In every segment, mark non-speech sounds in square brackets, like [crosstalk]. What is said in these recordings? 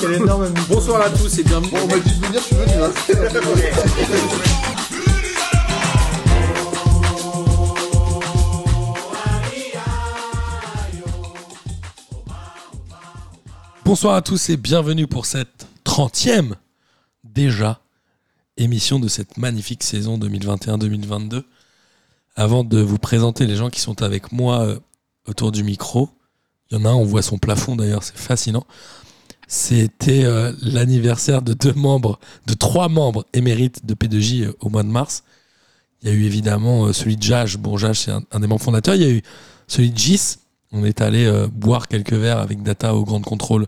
Quel énorme Bonsoir à tous et bienvenue. Bon, on m'a dit de venir, je suis venu. Hein. Bonsoir à tous et bienvenue pour cette 30e déjà émission de cette magnifique saison 2021-2022. Avant de vous présenter les gens qui sont avec moi euh, autour du micro, il y en a un, on voit son plafond d'ailleurs, c'est fascinant. C'était euh, l'anniversaire de deux membres, de trois membres émérites de P2J euh, au mois de mars. Il y a eu évidemment euh, celui de Jage. Bon, Jage, c'est un, un des membres fondateurs. Il y a eu celui de Gis. On est allé boire quelques verres avec Data au Grand Contrôle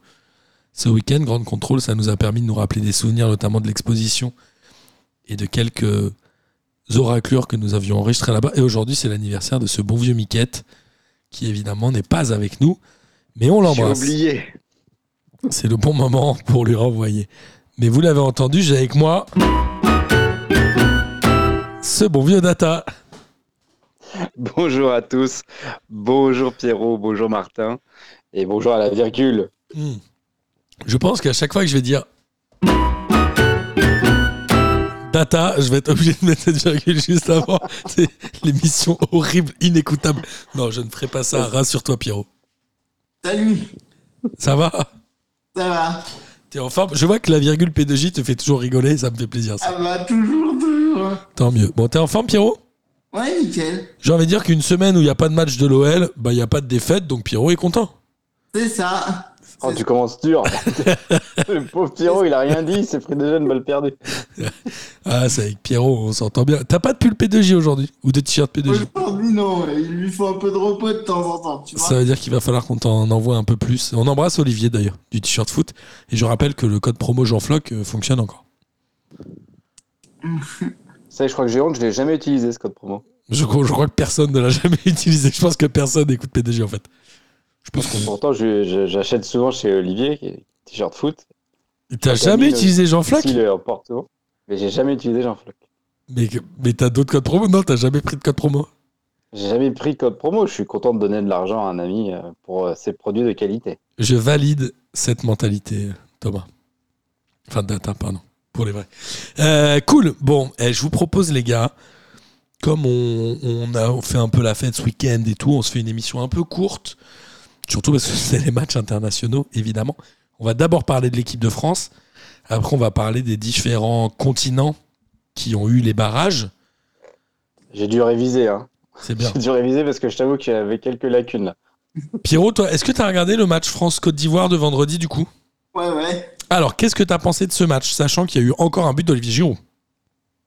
ce week-end. Grand Contrôle, ça nous a permis de nous rappeler des souvenirs, notamment de l'exposition et de quelques oraclures que nous avions enregistrées là-bas. Et aujourd'hui, c'est l'anniversaire de ce bon vieux Miquette, qui évidemment n'est pas avec nous, mais on J'ai l'embrasse. oublié. C'est le bon moment pour lui renvoyer. Mais vous l'avez entendu, j'ai avec moi ce bon vieux Data. Bonjour à tous. Bonjour Pierrot, bonjour Martin. Et bonjour à la virgule. Hmm. Je pense qu'à chaque fois que je vais dire Data, je vais être obligé de mettre cette virgule juste avant. [laughs] C'est l'émission horrible, inécoutable. Non, je ne ferai pas ça. Rassure-toi, Pierrot. Salut, Ça va? Ça va T'es en forme Je vois que la virgule P2J te fait toujours rigoler, ça me fait plaisir. Ça. Ça va toujours, toujours. Tant mieux. Bon, t'es en forme, Pierrot? Ouais, nickel. J'ai envie de dire qu'une semaine où il n'y a pas de match de l'OL, bah il n'y a pas de défaite, donc Pierrot est content. C'est ça. Oh, tu commences dur. [laughs] Le pauvre Pierrot, il a rien dit, il s'est pris déjà une balle perdue. [laughs] Ah, c'est avec Pierrot, on s'entend bien. T'as pas de pull P2J aujourd'hui? Ou de t-shirt P2J Aujourd'hui, non, il lui faut un peu de repos de temps en temps, tu vois. Ça veut dire qu'il va falloir qu'on t'en envoie un peu plus. On embrasse Olivier d'ailleurs, du t-shirt foot. Et je rappelle que le code promo Jean Floc euh, fonctionne encore. [laughs] Ça, je crois que j'ai honte, je l'ai jamais utilisé ce code promo. Je, crois- je crois que personne ne l'a jamais utilisé. Je pense que personne n'écoute P2J en fait. Je pense qu'on. Pourtant, j'achète souvent chez Olivier, t-shirt foot. T'as jamais utilisé Jean S'il en souvent. Mais j'ai jamais utilisé Jean Floc. Mais, mais t'as d'autres codes promo? Non, t'as jamais pris de code promo? J'ai jamais pris de code promo, je suis content de donner de l'argent à un ami euh, pour euh, ses produits de qualité. Je valide cette mentalité, Thomas. Enfin, data, pardon. Pour les vrais. Euh, cool. Bon, eh, je vous propose, les gars, comme on, on a fait un peu la fête ce week-end et tout, on se fait une émission un peu courte. Surtout parce que [laughs] c'est les matchs internationaux, évidemment. On va d'abord parler de l'équipe de France. Après, on va parler des différents continents qui ont eu les barrages. J'ai dû réviser, hein. C'est bien. J'ai dû réviser parce que je t'avoue qu'il y avait quelques lacunes là. Pierrot, toi, est-ce que tu as regardé le match France-Côte d'Ivoire de vendredi, du coup? Ouais, ouais. Alors, qu'est-ce que tu as pensé de ce match, sachant qu'il y a eu encore un but d'Olivier Giroud?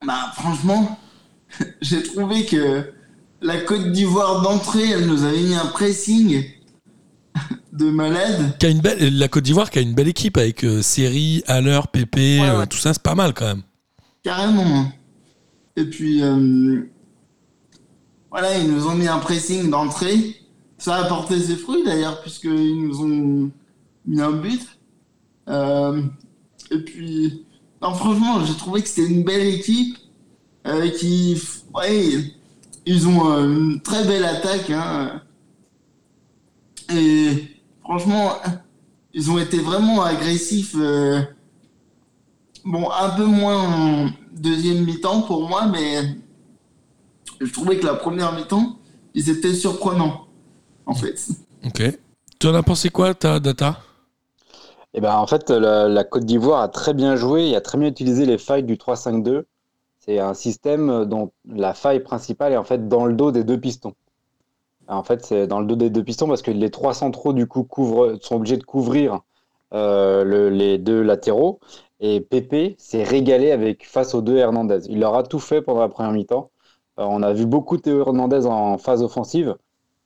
Bah, franchement, [laughs] j'ai trouvé que la Côte d'Ivoire d'entrée, elle nous avait mis un pressing de malade. qui a une belle, La Côte d'Ivoire qui a une belle équipe avec euh, Seri, Haller, Pépé, Ouais, euh, ouais. tout ça, c'est pas mal quand même. Carrément. Et puis, euh, voilà, ils nous ont mis un pressing d'entrée. Ça a porté ses fruits d'ailleurs, puisqu'ils nous ont mis un but. Euh, et puis, non, franchement, j'ai trouvé que c'était une belle équipe qui, ouais, ils ont une très belle attaque. Hein, et franchement, ils ont été vraiment agressifs. euh, Bon, un peu moins en deuxième mi-temps pour moi, mais je trouvais que la première mi-temps, ils étaient surprenants, en fait. Ok. Tu en as pensé quoi, ta data? Et ben en fait, la, la Côte d'Ivoire a très bien joué et a très bien utilisé les failles du 3-5-2. C'est un système dont la faille principale est en fait dans le dos des deux pistons. En fait, c'est dans le dos des deux pistons parce que les trois centraux du coup sont obligés de couvrir euh, le- les deux latéraux. Et Pépé s'est régalé avec face aux deux Hernandez. Il leur a tout fait pendant la première mi-temps. Euh, on a vu beaucoup Théo Hernandez en phase offensive,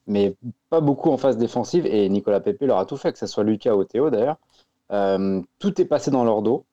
mais pas beaucoup en phase défensive. Et Nicolas Pépé leur a tout fait, que ce soit Lucas ou Théo d'ailleurs. Euh, tout est passé dans leur dos.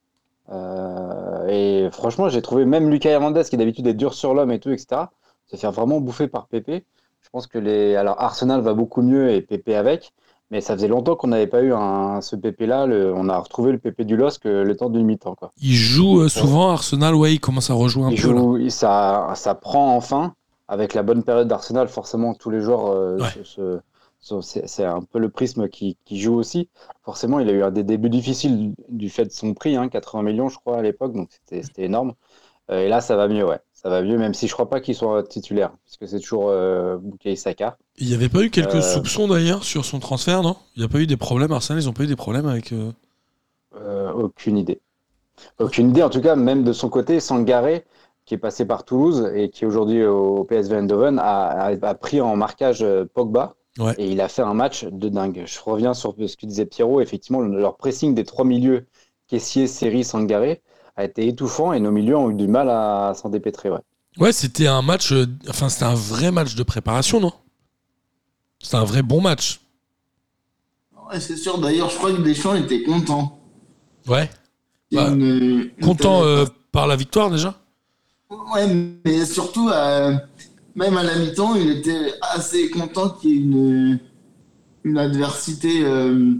Et franchement, j'ai trouvé même Lucas Hernandez, qui d'habitude est dur sur l'homme et tout, etc., se faire vraiment bouffer par Pépé. Je pense que les. Alors, Arsenal va beaucoup mieux et Pépé avec, mais ça faisait longtemps qu'on n'avait pas eu un, ce Pépé-là. Le- On a retrouvé le Pépé du LOSC le temps d'une mi-temps. Il joue euh, souvent, Arsenal, ouais, il commence à rejouer un Il peu. joue, ça, ça prend enfin, avec la bonne période d'Arsenal, forcément, tous les joueurs euh, Ouais. se, se- So- C'est un peu le prisme qui, qui joue aussi. Forcément, il a eu un des débuts difficiles du fait de son prix, hein, 80 millions, je crois, à l'époque, donc c'était c'était énorme. Euh, et là, ça va mieux, ouais. Ça va mieux, même si je crois pas qu'il soit titulaire, parce que c'est toujours euh, Bukayo Saka. Il n'y avait pas eu quelques Euh, soupçons d'ailleurs sur son transfert, non? Il n'y a pas eu des problèmes, Arsenal, ils ont pas eu des problèmes avec. euh, Euh, aucune idée. Aucune idée, en tout cas, même de son côté, Sangaré, qui est passé par Toulouse et qui est aujourd'hui au PSV Eindhoven, a, a- a pris en marquage Pogba. Ouais. Et il a fait un match de dingue. Je reviens sur ce que disait Pierrot. Effectivement, le- leur pressing des trois milieux, Caissier, Seri, Sangaré, a été étouffant et nos milieux ont eu du mal à, s'en dépêtrer. Ouais. Ouais, c'était un match. euh, Enfin, c'était un vrai match de préparation, non? C'était un vrai bon match. Ouais, c'est sûr. D'ailleurs, je crois que Deschamps était content. Ouais. Bah, une- une Content euh, par la victoire déjà? Ouais, mais surtout, euh, même à la mi-temps, il était assez content qu'il y ait une, une adversité euh,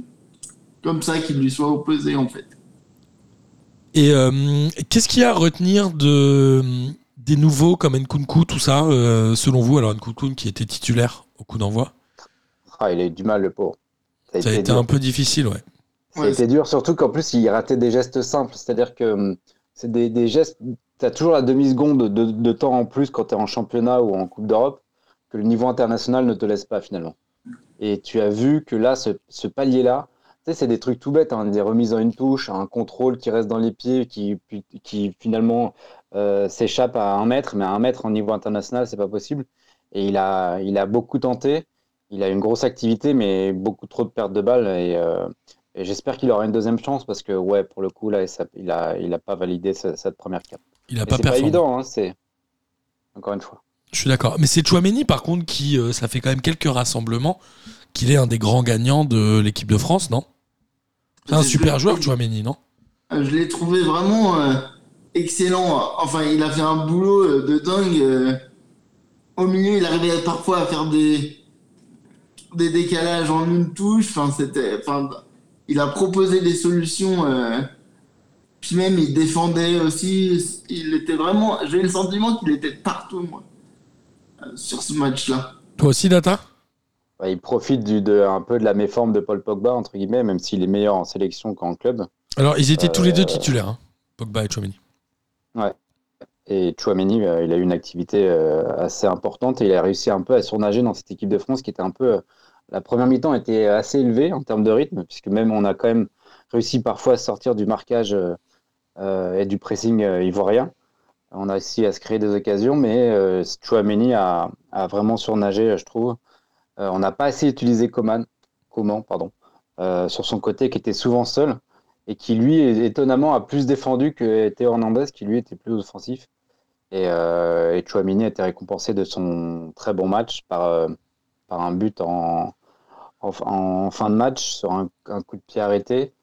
comme ça qui lui soit opposée, en fait. Et euh, qu'est-ce qu'il y a à retenir de, des nouveaux comme Nkunku, tout ça, euh, selon vous? Alors, Nkunku qui était titulaire au coup d'envoi, Ah, il a eu du mal, le pauvre. ça a été un peu difficile, ouais. Ça a Ouais, été dur, surtout qu'en plus, il ratait des gestes simples. C'est-à-dire que hum, c'est des, des gestes. Tu as toujours la demi-seconde de, de temps en plus quand tu es en championnat ou en Coupe d'Europe que le niveau international ne te laisse pas finalement. Et tu as vu que là, ce, ce palier-là, tu sais, c'est des trucs tout bêtes, hein, des remises en une touche, un contrôle qui reste dans les pieds, qui, qui finalement euh, s'échappe à un mètre, mais à un mètre en niveau international, c'est pas possible. Et il a, il a beaucoup tenté. Il a une grosse activité, mais beaucoup trop de pertes de balles. Et, euh, et j'espère qu'il aura une deuxième chance parce que, ouais, pour le coup, là, il a, il a pas validé ce- cette première cape. Il a Et pas C'est pas évident, hein, c'est. Encore une fois. Je suis d'accord. Mais c'est Chouameni, par contre, qui, euh, ça fait quand même quelques rassemblements, qu'il est un des grands gagnants de l'équipe de France, non? C'est un super je- joueur, Chouameni, non? Euh, Je l'ai trouvé vraiment euh, excellent. Enfin, il a fait un boulot euh, de dingue. Au milieu, il arrivait parfois à faire des, des décalages en une touche. Enfin, c'était, enfin, il a proposé des solutions. euh. Puis même, il défendait aussi. Il était vraiment. J'ai le sentiment qu'il était partout, moi, euh, sur ce match-là. Toi aussi, Data? Ouais, il profite du, de, un peu de la méforme de Paul Pogba, entre guillemets, même s'il est meilleur en sélection qu'en club. Alors, ils étaient tous les deux Euh, titulaires, hein, Pogba et Chouameni. Et Chouameni, euh, il a eu une activité euh, assez importante et il a réussi un peu à surnager dans cette équipe de France qui était un peu. la première mi-temps était assez élevée en termes de rythme, puisque même on a quand même réussi parfois à sortir du marquage et du pressing ivoirien. On a réussi à se créer des occasions, mais Chouameni a, a vraiment surnagé, je trouve. Euh, on n'a pas assez utilisé Coman, Coman pardon, euh, sur son côté, qui était souvent seul et qui, lui, étonnamment, a plus défendu que Théo Hernandez, qui, lui, était plus offensif. Et, euh, et Chouamini a été récompensé de son très bon match par, euh, par un but en, en, en fin de match sur un, un coup de pied arrêté,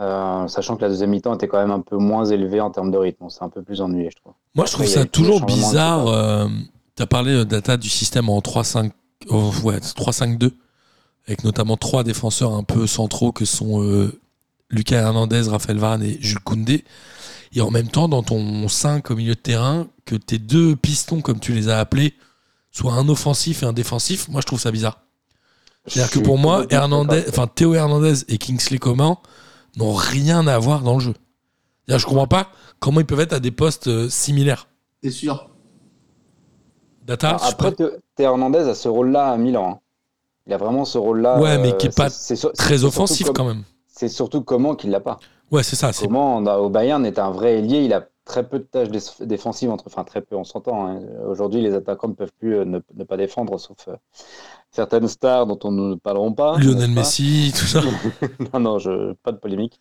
euh, sachant que la deuxième mi-temps était quand même un peu moins élevée en termes de rythme. On s'est un peu plus ennuyé, je trouve. Moi, je trouve Après, ça toujours bizarre. tu as parlé, Data, du système en 3-5 oh, ouais, 3-5-2, avec notamment trois défenseurs un peu centraux que sont euh, Lucas Hernandez, Raphaël Varane et Jules Koundé. Et en même temps, dans ton 5 au milieu de terrain, que tes deux pistons, comme tu les as appelés, soient un offensif et un défensif, moi, je trouve ça bizarre. C'est-à-dire que pour moi, Hernandez, enfin, Théo Hernandez et Kingsley Coman n'ont rien à voir dans le jeu. Je comprends pas comment ils peuvent être à des postes euh, similaires. C'est sûr? Data, Après, Théo Hernandez a ce rôle-là à Milan. hein. Il a vraiment ce rôle-là. Ouais, mais qui est c'est- pas très offensif comme- quand même. C'est surtout comment qu'il l'a pas. Ouais, c'est ça. Comment on a- au Bayern est un vrai ailier, il a très peu de tâches dé- défensives, entre, enfin très peu, on s'entend. hein. Aujourd'hui, les attaquants ne peuvent plus euh, ne, ne pas défendre, sauf euh, certaines stars dont on ne parlerons pas. Lionel pas? Messi, tout ça. [laughs] non, non, je, pas de polémique.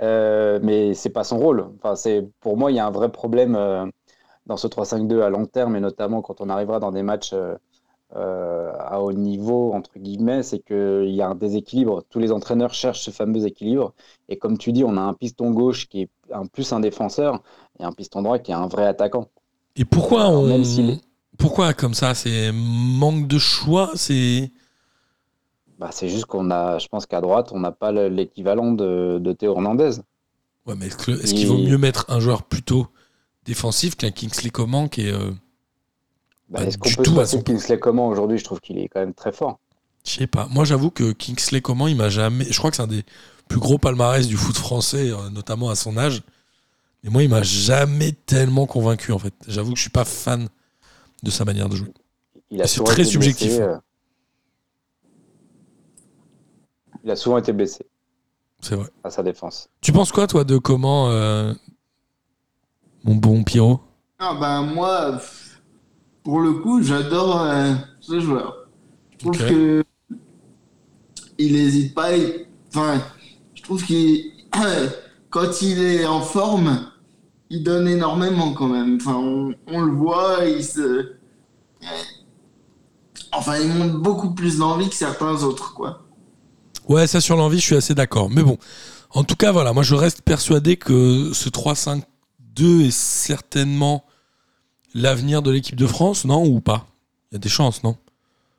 Euh, mais c'est pas son rôle. Enfin, c'est, pour moi, il y a un vrai problème euh, dans ce 3-5-2 à long terme, et notamment quand on arrivera dans des matchs euh, euh, à haut niveau, entre guillemets, c'est qu'il y a un déséquilibre. Tous les entraîneurs cherchent ce fameux équilibre. Et comme tu dis, on a un piston gauche qui est un plus un défenseur et un piston droit qui est un vrai attaquant. Et pourquoi Alors, on. même Pourquoi comme ça C'est manque de choix C'est. Bah, c'est juste qu'on a, je pense qu'à droite, on n'a pas le- l'équivalent de, de Théo Hernandez. Ouais, mais est-ce qu'il vaut mieux mettre un joueur plutôt défensif qu'un Kingsley Coman qui est. euh, Bah, Pas Est-ce qu'on du peut tout passer son Kingsley Coman aujourd'hui Je trouve qu'il est quand même très fort. Je sais pas. Moi, j'avoue que Kingsley Coman, il m'a jamais. Je crois que c'est un des plus gros palmarès du foot français, euh, notamment à son âge. Mais moi, il m'a jamais tellement convaincu, en fait. J'avoue que je suis pas fan de sa manière de jouer. Il a C'est souvent très été subjectif, blessé, hein. euh. Il a souvent été blessé C'est vrai. à sa défense. Tu penses quoi, toi, de comment, euh, mon bon Pierrot Ah bah moi, pour le coup, j'adore euh, ce joueur. Je trouve que il n'hésite pas. il- Enfin, je trouve qu'il [clears throat] quand il est en forme, il donne énormément quand même. Enfin, on, on le voit, il se. Enfin, il montre beaucoup plus d'envie que certains autres, quoi. Ouais, ça sur l'envie, je suis assez d'accord. Mais bon, en tout cas, voilà, moi je reste persuadé que ce 3-5-2 est certainement l'avenir de l'équipe de France, non ou pas? Il y a des chances, non?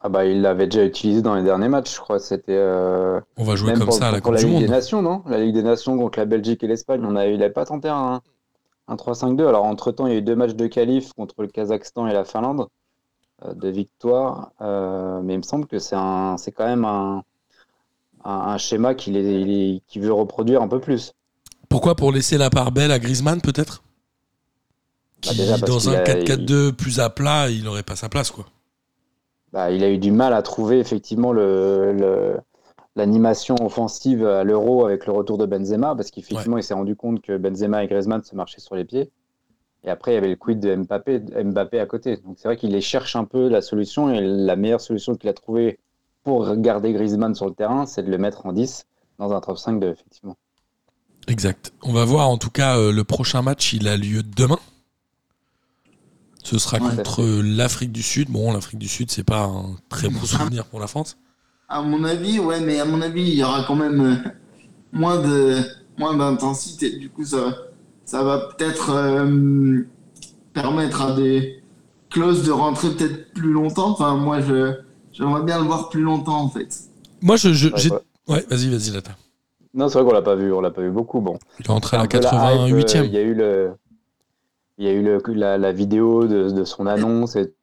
Ah bah il l'avait déjà utilisé dans les derniers matchs, je crois. C'était euh, On va jouer même comme pour, ça à la Coupe la du Ligue des. Nations, non? La Ligue des Nations contre la Belgique et l'Espagne, on a, il n'avait pas tenté un, un 3-5-2. Alors entre-temps, il y a eu deux matchs de qualif contre le Kazakhstan et la Finlande, euh, de victoire. Euh, mais il me semble que c'est un, c'est quand même un, un, un schéma qu'il est, il est- qu'il veut reproduire un peu plus. Pourquoi Pour laisser la part belle à Griezmann, peut-être? Bah, Qui, déjà dans un a- 4-4-2 plus à plat, il n'aurait pas sa place, quoi. Bah, il a eu du mal à trouver effectivement le, le- l'animation offensive à l'Euro avec le retour de Benzema, parce qu'effectivement, il s'est rendu compte que Benzema et Griezmann se marchaient sur les pieds. Et après, il y avait le quid de Mbappé, Mbappé à côté. Donc c'est vrai qu'il les cherche un peu la solution, et la meilleure solution qu'il a trouvée pour garder Griezmann sur le terrain, c'est de le mettre en 10 dans un top 5 de, effectivement. Exact. On va voir, en tout cas, euh, le prochain match, il a lieu demain. Ce sera Ouais. contre euh, l'Afrique du Sud. Bon, l'Afrique du Sud, c'est pas un très bon [laughs] souvenir pour la France. À mon avis, ouais, mais à mon avis, il y aura quand même euh, moins de moins d'intensité. Du coup, ça, ça va peut-être euh, permettre à des clauses de rentrer peut-être plus longtemps. Enfin, moi, je j'aimerais bien le voir plus longtemps en fait. Moi, je, je- ouais. Ouais, vas-y, vas-y, Lata. Non, c'est vrai qu'on l'a pas vu, on l'a pas vu beaucoup. Bon, Il est rentré à la un peu la hype, 88e. euh, Il y a eu le, il y a eu le, la, la vidéo de, de son annonce et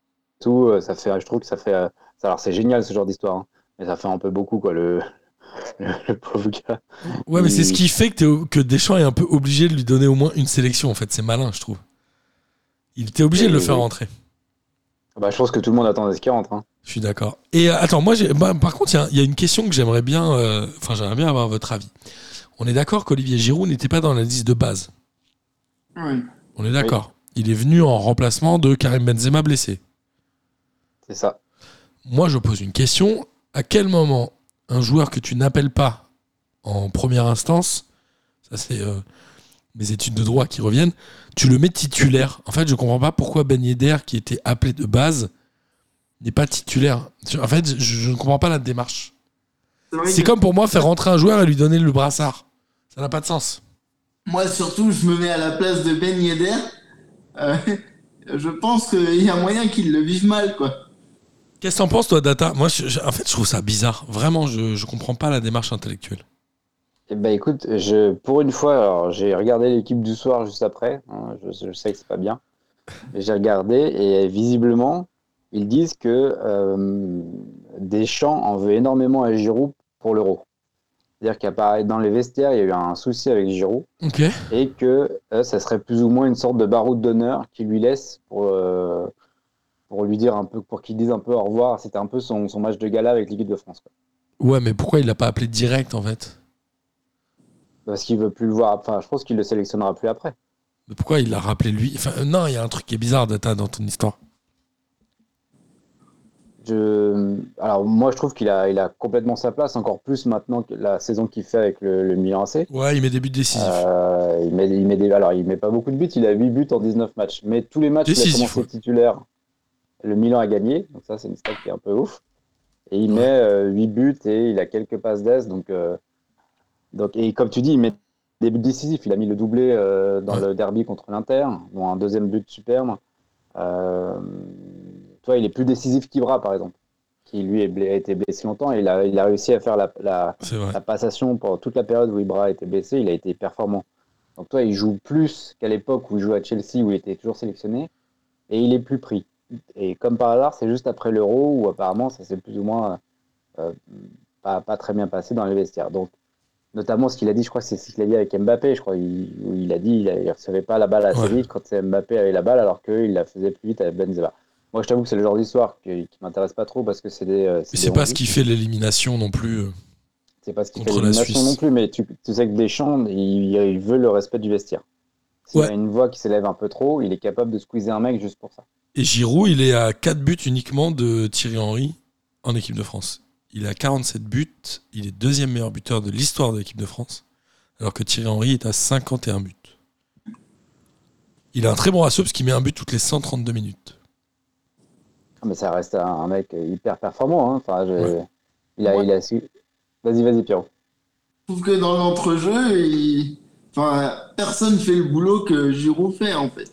tout. euh, Ça fait, je trouve que ça fait, euh, ça- alors c'est génial ce genre d'histoire, hein, mais ça fait un peu beaucoup quoi le, [laughs] le, le pauvre gars. Ouais, mais c'est ce qui fait que, que Deschamps est un peu obligé de lui donner au moins une sélection. En fait, c'est malin, je trouve. Il était obligé de le Oui, faire rentrer. Bah, je pense que tout le monde attendait ce qu'il rentre. Hein. Je suis d'accord. Et euh, attends, moi, bah, par contre, il y a- il y, a une question que j'aimerais bien, euh, enfin, j'aimerais bien avoir votre avis. On est d'accord qu'Olivier Giroud n'était pas dans la liste de base? Ouais. On est d'accord. Il est venu en remplacement de Karim Benzema blessé. C'est ça. Moi, je pose une question. À quel moment un joueur que tu n'appelles pas en première instance, ça c'est euh, mes études de droit qui reviennent, tu le mets titulaire En fait, je comprends pas pourquoi Ben Yedder, qui était appelé de base, n'est pas titulaire. En fait, je, ne comprends pas la démarche. C'est comme pour moi faire rentrer un joueur et lui donner le brassard. Ça n'a pas de sens. Moi, surtout, je me mets à la place de Ben Yedder. Euh, [laughs] je pense qu'il y a moyen qu'il le vive mal, quoi. Qu'est-ce que t'en penses, toi, Data? Moi, je- je- en fait, je trouve ça bizarre. Vraiment, je, je comprends pas la démarche intellectuelle. Eh ben, écoute, je, pour une fois, alors j'ai regardé l'équipe du soir juste après. hein, je, je sais que c'est pas bien, mais j'ai regardé et visiblement, ils disent que euh, Deschamps en veut énormément à Giroud pour l'Euro. C'est-à-dire qu'apparaît dans les vestiaires, il y a eu un souci avec Giroud Ok. et que euh, ça serait plus ou moins une sorte de baroud d'honneur qu'il lui laisse pour, euh, pour lui dire un peu, pour qu'il dise un peu au revoir. C'était un peu son, son match de gala avec l'équipe de France. quoi. Ouais, mais pourquoi il l'a pas appelé direct, en fait? Parce qu'il veut plus le voir. Enfin, je pense qu'il le sélectionnera plus après. Mais pourquoi il l'a rappelé lui? Enfin, euh, non, il y a un truc qui est bizarre, Data, dans ton histoire. Je... Alors moi je trouve qu'il a, il a complètement sa place, encore plus maintenant que la saison qu'il fait avec le, le Milan AC. Ouais, il met des buts décisifs. Euh, il met, il met des... Alors il met pas beaucoup de buts, il a 8 buts en 19 matchs. Mais tous les matchs où il a commencé titulaire, le Milan a gagné. Donc ça c'est une stat qui est un peu ouf. Et il met euh, 8 buts et il a quelques passes d'aise. Donc, euh, donc, et comme tu dis, il met des buts décisifs. Il a mis le doublé euh, dans Ouais. le derby contre l'Inter, dont un deuxième but superbe. Euh, toi, il est plus décisif qu'Ibra, par exemple, qui lui a été blessé longtemps. Et il a, il a réussi à faire la passation pendant toute la période où Ibra a été blessé. Il a été performant. Donc toi, il joue plus qu'à l'époque où il jouait à Chelsea, où il était toujours sélectionné. Et il est plus pris. Et comme par hasard, c'est juste après l'Euro où apparemment ça s'est plus ou moins euh, pas, pas très bien passé dans les vestiaires. Donc, notamment ce qu'il a dit, je crois que c'est ce qu'il a dit avec Mbappé, je crois, il, où il a dit qu'il ne recevait pas la balle assez Ouais. vite quand Mbappé avait la balle, alors qu'il la faisait plus vite avec Benzema. Moi, je t'avoue que c'est le genre d'histoire qui, qui m'intéresse pas trop parce que c'est des. euh, c'est pas on-dit. ce qui fait l'élimination non plus. euh. C'est pas ce qui fait l'élimination non plus, mais tu, tu sais que Deschamps, il, il veut le respect du vestiaire. S'il Ouais. a une voix qui s'élève un peu trop, il est capable de squeezer un mec juste pour ça. Et Giroud, il est à 4 buts uniquement de Thierry Henry en équipe de France. Il a 47 buts, il est deuxième meilleur buteur de l'histoire de l'équipe de France, alors que Thierry Henry est à 51 buts. Il a un très bon ratio parce qu'il met un but toutes les 132 minutes. Ah, Mais ça reste un, un mec hyper performant. hein. Enfin, je- Ouais. il a, Ouais. il a su. Vas-y, vas-y, Pierrot. Je trouve que dans l'entrejeu, il... enfin, personne fait le boulot que Giroud fait en fait.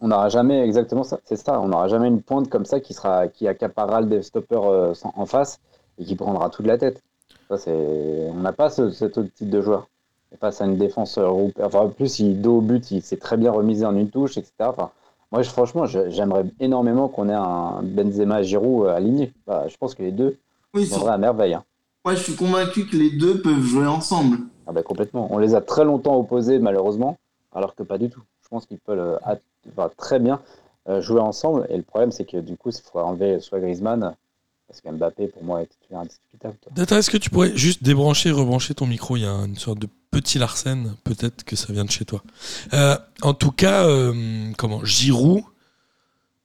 On n'aura jamais exactement ça. C'est ça. On n'aura jamais une pointe comme ça qui sera qui accaparera le stoppeur euh, en face et qui prendra toute la tête. Ça, c'est. On n'a pas ce, cet autre type de joueur. Et face à une défense regroupée. Enfin, en plus, il dos au but, il s'est très bien remisé en une touche, etc. Enfin, moi, je- franchement, je- j'aimerais énormément qu'on ait un Benzema Giroud euh, aligné. Bah, je pense que les deux Oui, viendraient à merveille. hein. moi je suis convaincu que les deux peuvent jouer ensemble. Ah bah, complètement. On les a très longtemps opposés, malheureusement, alors que pas du tout. Je pense qu'ils peuvent euh, très bien euh, jouer ensemble. Et le problème, c'est que du coup, il faudrait enlever soit Griezmann, parce que Mbappé, pour moi, est indiscutable. Data, est-ce que tu pourrais juste débrancher et rebrancher ton micro? Il y a une sorte de petit Larsen, peut-être que ça vient de chez toi. Euh, en tout cas, euh, comment? Giroud,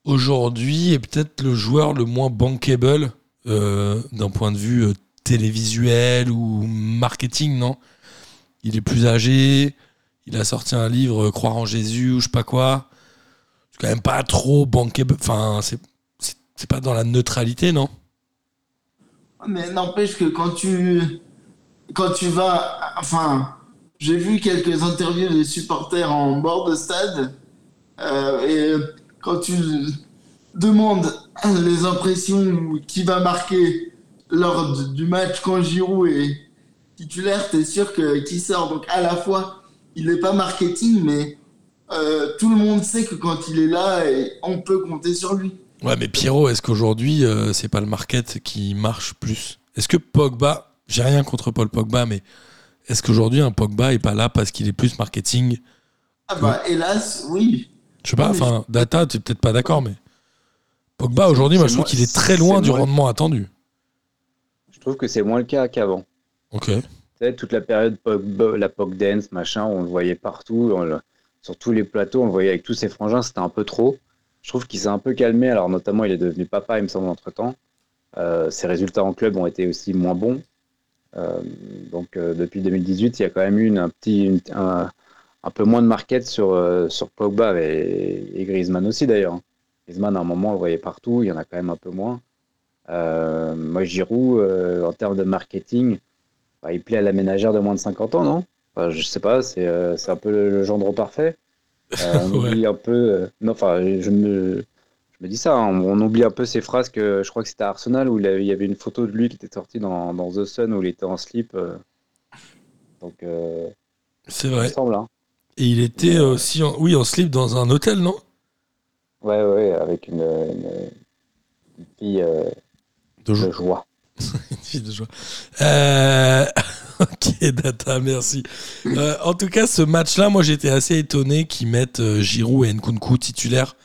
aujourd'hui, est peut-être le joueur le moins bankable euh, d'un point de vue télévisuel ou marketing, non? Il est plus âgé, il a sorti un livre Croire en Jésus ou je sais pas quoi. C'est quand même pas trop bankable. Enfin, c'est pas dans la neutralité, non? Mais n'empêche que quand tu, quand tu vas, enfin, j'ai vu quelques interviews de supporters en bord de stade, euh, et quand tu demandes les impressions qui va marquer lors du match quand Giroud est titulaire, t'es sûr que qui sort. Donc à la fois, il n'est pas marketing, mais euh, tout le monde sait que quand il est là, on peut compter sur lui. Ouais, mais Pierrot, est-ce qu'aujourd'hui, euh, c'est pas le market qui marche plus? Est-ce que Pogba, j'ai rien contre Paul Pogba, mais est-ce qu'aujourd'hui, un Pogba est pas là parce qu'il est plus marketing Ah bah hélas, oui. Je sais pas, enfin, Data, tu es peut-être pas d'accord, mais Pogba, aujourd'hui, moi, je trouve qu'il est très loin du moins- rendement attendu. Je trouve que c'est moins le cas qu'avant. Ok. Tu sais, toute la période Pogba, la Pog Dance, machin, on le voyait partout, on le- sur tous les plateaux, on le voyait avec tous ses frangins, c'était un peu trop. Je trouve qu'il s'est un peu calmé, alors notamment il est devenu papa, il me semble, entre-temps. Euh, ses résultats en club ont été aussi moins bons. Euh, donc euh, depuis 2018, il y a quand même eu un, petit, un, peu moins de market sur, sur Pogba et, et Griezmann aussi d'ailleurs. Griezmann, à un moment, on le voyait partout, il y en a quand même un peu moins. Moi, Giroud, en termes de marketing, bah, il plaît à la ménagère de moins de 50 ans, non? Enfin, Je sais pas, c'est c'est un peu le, le gendre parfait. Euh, on [laughs] Ouais. oublie un peu. euh, non, enfin, je me, je me dis ça, hein, on, oublie un peu ces phrases que je crois que c'était à Arsenal où il, avait- il y avait une photo de lui qui était sortie dans, dans The Sun où il était en slip. euh. donc, C'est il vrai. semble. Hein. Et il était aussi, en, oui, en slip dans un hôtel, non? Ouais, ouais, avec une, une- une fille euh, De de joie. [laughs] Une fille de joie. Euh, [laughs] [laughs] ok, Data, merci. Euh, en tout cas, ce match-là, moi, j'étais assez étonné qu'ils mettent euh, Giroud et Nkunku titulaires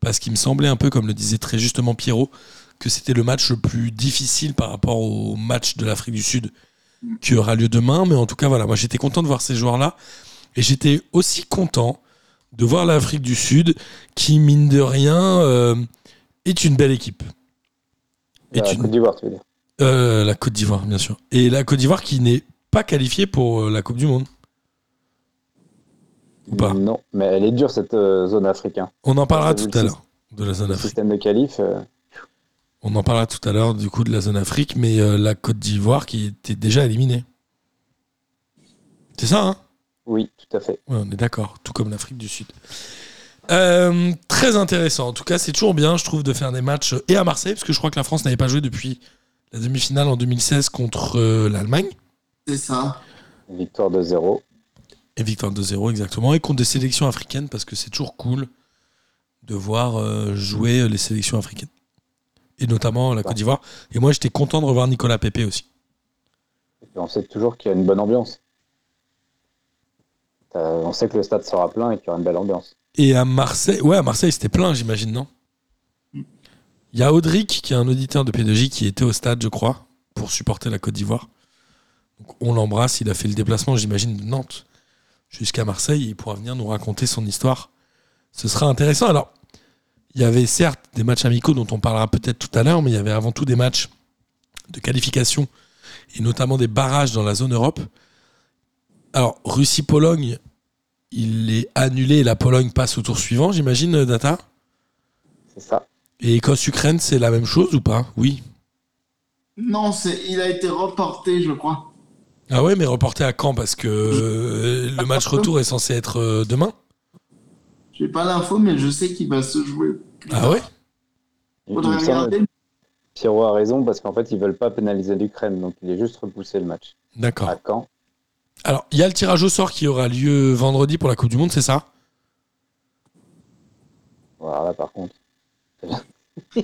parce qu'il me semblait un peu, comme le disait très justement Pierrot, que c'était le match le plus difficile par rapport au match de l'Afrique du Sud qui aura lieu demain. Mais en tout cas, voilà, moi, j'étais content de voir ces joueurs-là et j'étais aussi content de voir l'Afrique du Sud qui, mine de rien, euh, est une belle équipe. La une Côte d'Ivoire, tu veux dire? euh, la Côte d'Ivoire, bien sûr. Et la Côte d'Ivoire qui n'est pas qualifiée pour euh, la Coupe du Monde. Ou pas Non, mais elle est dure cette euh, zone africaine. On en parlera tout à l'heure de la zone Le Afrique. système de qualif. euh, On en parlera tout à l'heure du coup de la zone Afrique, mais euh, la Côte d'Ivoire qui était déjà éliminée. C'est ça, hein? Oui, tout à fait. Ouais, on est d'accord, tout comme l'Afrique du Sud. Euh, très intéressant. En tout cas, c'est toujours bien, je trouve, de faire des matchs et à Marseille, parce que je crois que la France n'avait pas joué depuis la demi-finale en 2016 contre euh, l'Allemagne. C'est ça. Victoire de 0. Et victoire 2-0, exactement. Et contre des sélections africaines, parce que c'est toujours cool de voir euh, jouer les sélections africaines. et notamment la Côte d'Ivoire. Et moi, j'étais content de revoir Nicolas Pépé aussi. Et on sait toujours qu'il y a une bonne ambiance. Euh, On sait que le stade sera plein et qu'il y aura une belle ambiance. Et à Marseille, ouais, à Marseille, c'était plein, j'imagine, non? Il y a Audric, qui est un auditeur de P2J, qui était au stade, je crois, pour supporter la Côte d'Ivoire. Donc, on l'embrasse, il a fait le déplacement, j'imagine, de Nantes jusqu'à Marseille. Il pourra venir nous raconter son histoire. Ce sera intéressant. Alors, il y avait certes des matchs amicaux dont on parlera peut-être tout à l'heure, mais il y avait avant tout des matchs de qualification et notamment des barrages dans la zone Europe. Alors, Russie-Pologne, il est annulé et la Pologne passe au tour suivant, j'imagine, Data? C'est ça. Et Écosse-Ukraine, c'est la même chose ou pas? Oui. Non, c'est, il a été reporté, je crois. Ah ouais, mais reporté à quand? Parce que euh, le match retour est censé être euh, demain. J'ai pas l'info, mais je sais qu'il va se jouer. Ah ouais? Faudrait regarder. Pierrot a raison parce qu'en fait, ils veulent pas pénaliser l'Ukraine, donc il est juste repoussé le match. D'accord. À quand? Alors, il y a le tirage au sort qui aura lieu vendredi pour la Coupe du Monde, c'est ça? Voilà, là, par contre. [laughs]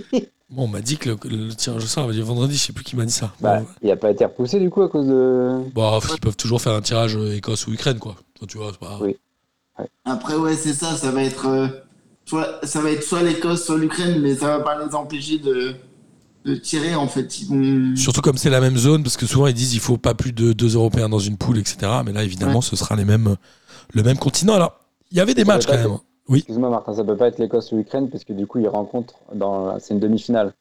Bon, on m'a dit que le, le tirage au sort avait lieu vendredi, je sais plus qui m'a dit ça. Bah, Bon, il a pas été repoussé du coup à cause de. Bon, ils peuvent toujours faire un tirage euh, Écosse ou Ukraine, quoi. Tu vois, c'est pas... Oui. Après, ouais, c'est ça, ça va être euh, soit, ça va être soit l'Écosse, soit l'Ukraine, mais ça va pas les empêcher de, de tirer, en fait. Ils vont... Surtout comme c'est la même zone, parce que souvent ils disent il faut pas plus de deux Européens dans une poule, etc. Mais là, évidemment, Ouais. ce sera les mêmes, le même continent. Alors, il y avait des Ça matchs quand même. Oui. Excuse-moi Martin, ça peut pas être l'Écosse ou l'Ukraine parce que du coup ils rencontrent dans. C'est une demi-finale.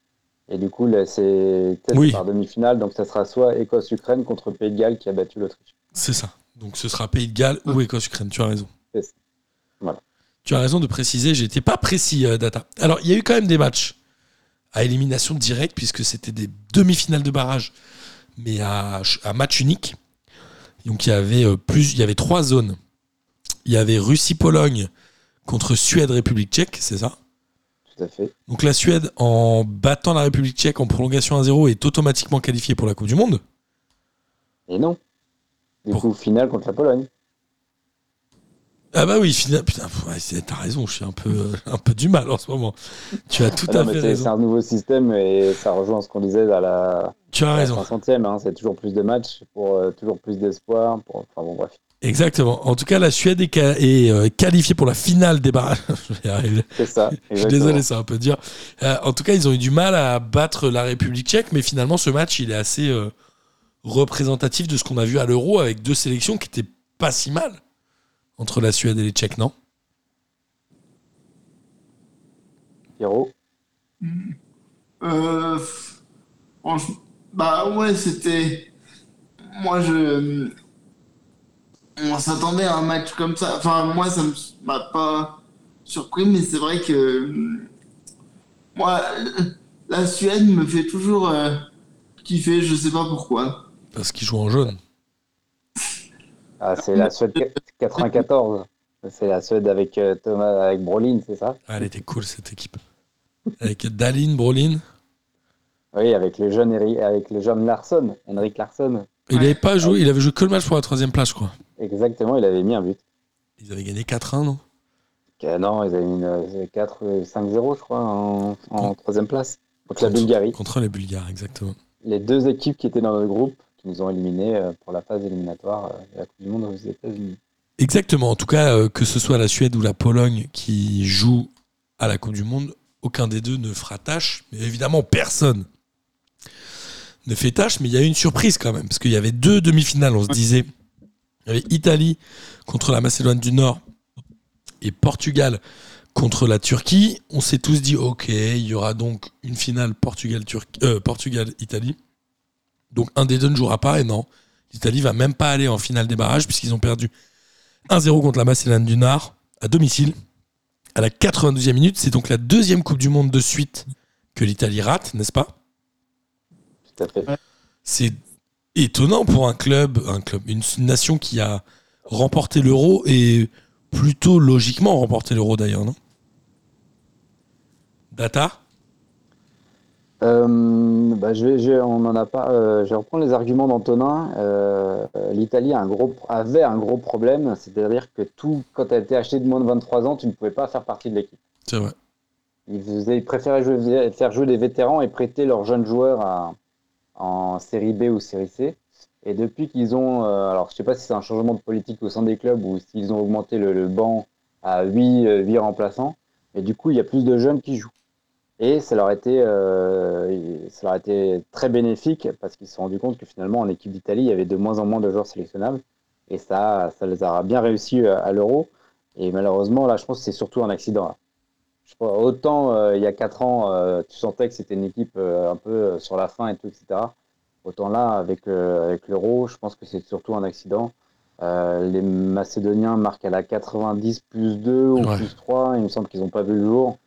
Et du coup, c'est Oui. par demi-finale, donc ça sera soit Écosse-Ukraine contre Pays de Galles qui a battu l'Autriche. C'est ça. Donc ce sera Pays de Galles ou Écosse-Ukraine. Tu as raison. Voilà. Tu as raison de préciser. J'étais pas précis, euh, Data. Alors il y a eu quand même des matchs à élimination directe puisque c'était des demi-finales de barrage, mais à, à match unique. Donc il y avait euh, plus, il y avait trois zones. Il y avait Russie-Pologne contre Suède-République tchèque, c'est ça? Tout à fait. Donc la Suède, en battant la République tchèque en prolongation 1-0, est automatiquement qualifiée pour la Coupe du Monde. Et non. Du Pour- coup, finale contre la Pologne. Ah bah oui, final- putain, t'as raison, je suis un peu, [laughs] un peu du mal en ce moment. Tu as tout Ah non, à fait c'est c'est raison. un nouveau système et ça rejoint ce qu'on disait à la, Tu as à la raison. 500e. hein. c'est toujours plus de matchs pour euh, toujours plus d'espoir. Pour... Enfin bon, bref. Exactement. En tout cas, la Suède est, euh, qualifiée pour la finale des barrages. [laughs] je vais y arriver. C'est ça. Je suis désolé, c'est un peu dur. Euh, en tout cas, ils ont eu du mal à battre la République tchèque, mais finalement, ce match, il est assez euh, représentatif de ce qu'on a vu à l'Euro avec deux sélections qui étaient pas si mal entre la Suède et les Tchèques, non? Pierrot? Euh, bah ouais, c'était. Moi, je. On s'attendait à un match comme ça. Enfin, moi, ça m'a pas surpris, mais c'est vrai que. Moi, la Suède me fait toujours euh, kiffer, je sais pas pourquoi. Parce qu'ils jouent en jaune. Ah, c'est la Suède [laughs] 94. C'est la Suède avec euh, Thomas, avec Brolin, c'est ça? Ah, elle était cool cette équipe. Avec Dalin, Brolin. Oui, avec le jeune Eri- avec le jeune Larsson, Henrik Larsson. Il avait pas joué, il avait joué que le match pour la troisième place, je crois. Exactement, il avait mis un but. Ils avaient gagné 4-1, non? Euh, Non, ils avaient mis une 4 5-0, je crois, en, en troisième place. Contre la Bulgarie. Contre les Bulgares, exactement. Les deux équipes qui étaient dans notre groupe, qui nous ont éliminés euh, pour la phase éliminatoire euh, de la Coupe du Monde aux États-Unis. Exactement. En tout cas, euh, que ce soit la Suède ou la Pologne qui jouent à la Coupe du Monde, aucun des deux ne fera tâche. Mais évidemment, personne ne fait tâche. Mais il y a eu une surprise quand même, parce qu'il y avait deux demi-finales. On se disait, il y avait Italie contre la Macédoine du Nord et Portugal contre la Turquie. On s'est tous dit, ok, il y aura donc une finale Portugal-Turquie, euh, Portugal-Italie. Donc un des deux ne jouera pas. Et non, l'Italie va même pas aller en finale des barrages puisqu'ils ont perdu 1-0 contre la Macédoine du Nord à domicile à la 92e minute. C'est donc la deuxième Coupe du Monde de suite que l'Italie rate, n'est-ce pas? Tout à fait. C'est étonnant pour un club, un club, une nation qui a remporté l'Euro et plutôt logiquement remporté l'Euro d'ailleurs, non? Data? Euh, bah, je vais, je on en a pas. euh, je vais reprendre les arguments d'Antonin. Euh, L'Italie avait un gros problème, c'est-à-dire que tout, quand tu été acheté de moins de 23 ans, tu ne pouvais pas faire partie de l'équipe. C'est vrai. ils, faisaient- ils préféraient jouer- faire jouer des vétérans et prêter leurs jeunes joueurs à- en série B ou série C. Et depuis qu'ils ont, euh, alors je sais pas si c'est un changement de politique au sein des clubs ou s'ils ont augmenté le, le banc à 8, remplaçants, mais du coup il y a plus de jeunes qui jouent. Et ça leur a été, euh, ça leur a été très bénéfique parce qu'ils se sont rendus compte que finalement en équipe d'Italie il y avait de moins en moins de joueurs sélectionnables et ça, ça les a bien réussi à, à l'Euro. Et malheureusement là je pense que c'est surtout un accident. là. Je autant euh, il y a 4 ans euh, tu sentais que c'était une équipe euh, un peu sur la fin et tout etc. Autant là, avec, avec l'euro, je pense que c'est surtout un accident. Les Macédoniens marquent à la 90 plus 2 ou Ouais. plus 3. Il me semble qu'ils n'ont pas vu le jour.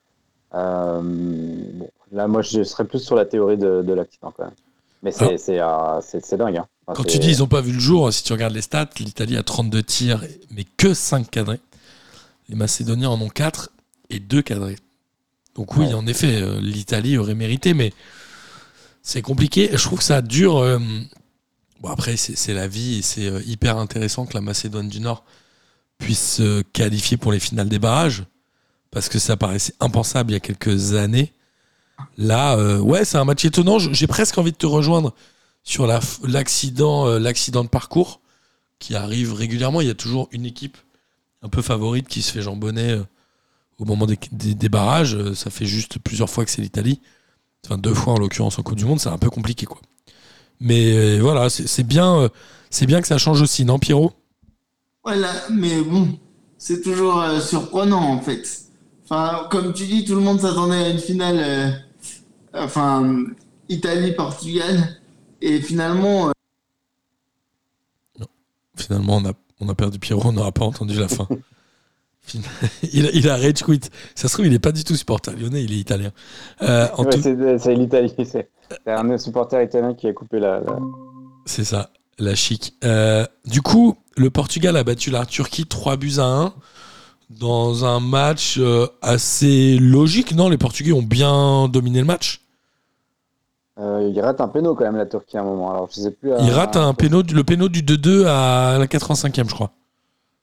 Bon, là, moi, je serais plus sur la théorie de, de l'accident quand même. Mais c'est euh, dingue. hein. Enfin, Quand tu dis ils n'ont pas vu le jour, si tu regardes les stats, l'Italie a 32 tirs, mais que 5 cadrés. Les Macédoniens en ont 4 et 2 cadrés. Donc oui, Ouais. en effet, euh, l'Italie aurait mérité, mais c'est compliqué. Je trouve que ça dure. euh, Bon, après, c'est la vie et c'est euh, hyper intéressant que la Macédoine du Nord puisse se qualifier pour les finales des barrages, parce que ça paraissait impensable il y a quelques années. Là, euh, ouais, c'est un match étonnant. J'ai presque envie de te rejoindre sur la l'accident euh, l'accident de parcours qui arrive régulièrement. Il y a toujours une équipe un peu favorite qui se fait jambonner au moment des, des- des barrages. Euh, Ça fait juste plusieurs fois que c'est l'Italie. Enfin, deux fois en l'occurrence en Coupe du Monde. C'est un peu compliqué, quoi. Mais euh, voilà, c'est bien, euh, c'est bien que ça change aussi, non, Pierrot? Voilà, mais bon, c'est toujours euh, surprenant en fait. Enfin, comme tu dis, tout le monde s'attendait à une finale, euh, enfin, Italie-Portugal, et finalement, euh, Finalement, on a, on a perdu Pierrot, on n'aura pas entendu la fin. [laughs] [laughs] Il, a- il a rage quit. Ça se trouve, il n'est pas du tout supporter lyonnais, il est italien. Euh, Ouais, tout- c'est l'Italie. [laughs] C'est c'est un supporter italien qui a coupé la. la- C'est ça, la chic. Euh, du coup, le Portugal a battu la Turquie 3 buts à 1 dans un match euh, assez logique, non Les Portugais ont bien dominé le match. Euh, il rate un péno quand même, la Turquie, à un moment. Alors, je sais plus. à- Ils ratent un péno, le péno du 2-2 à la 85e, je crois.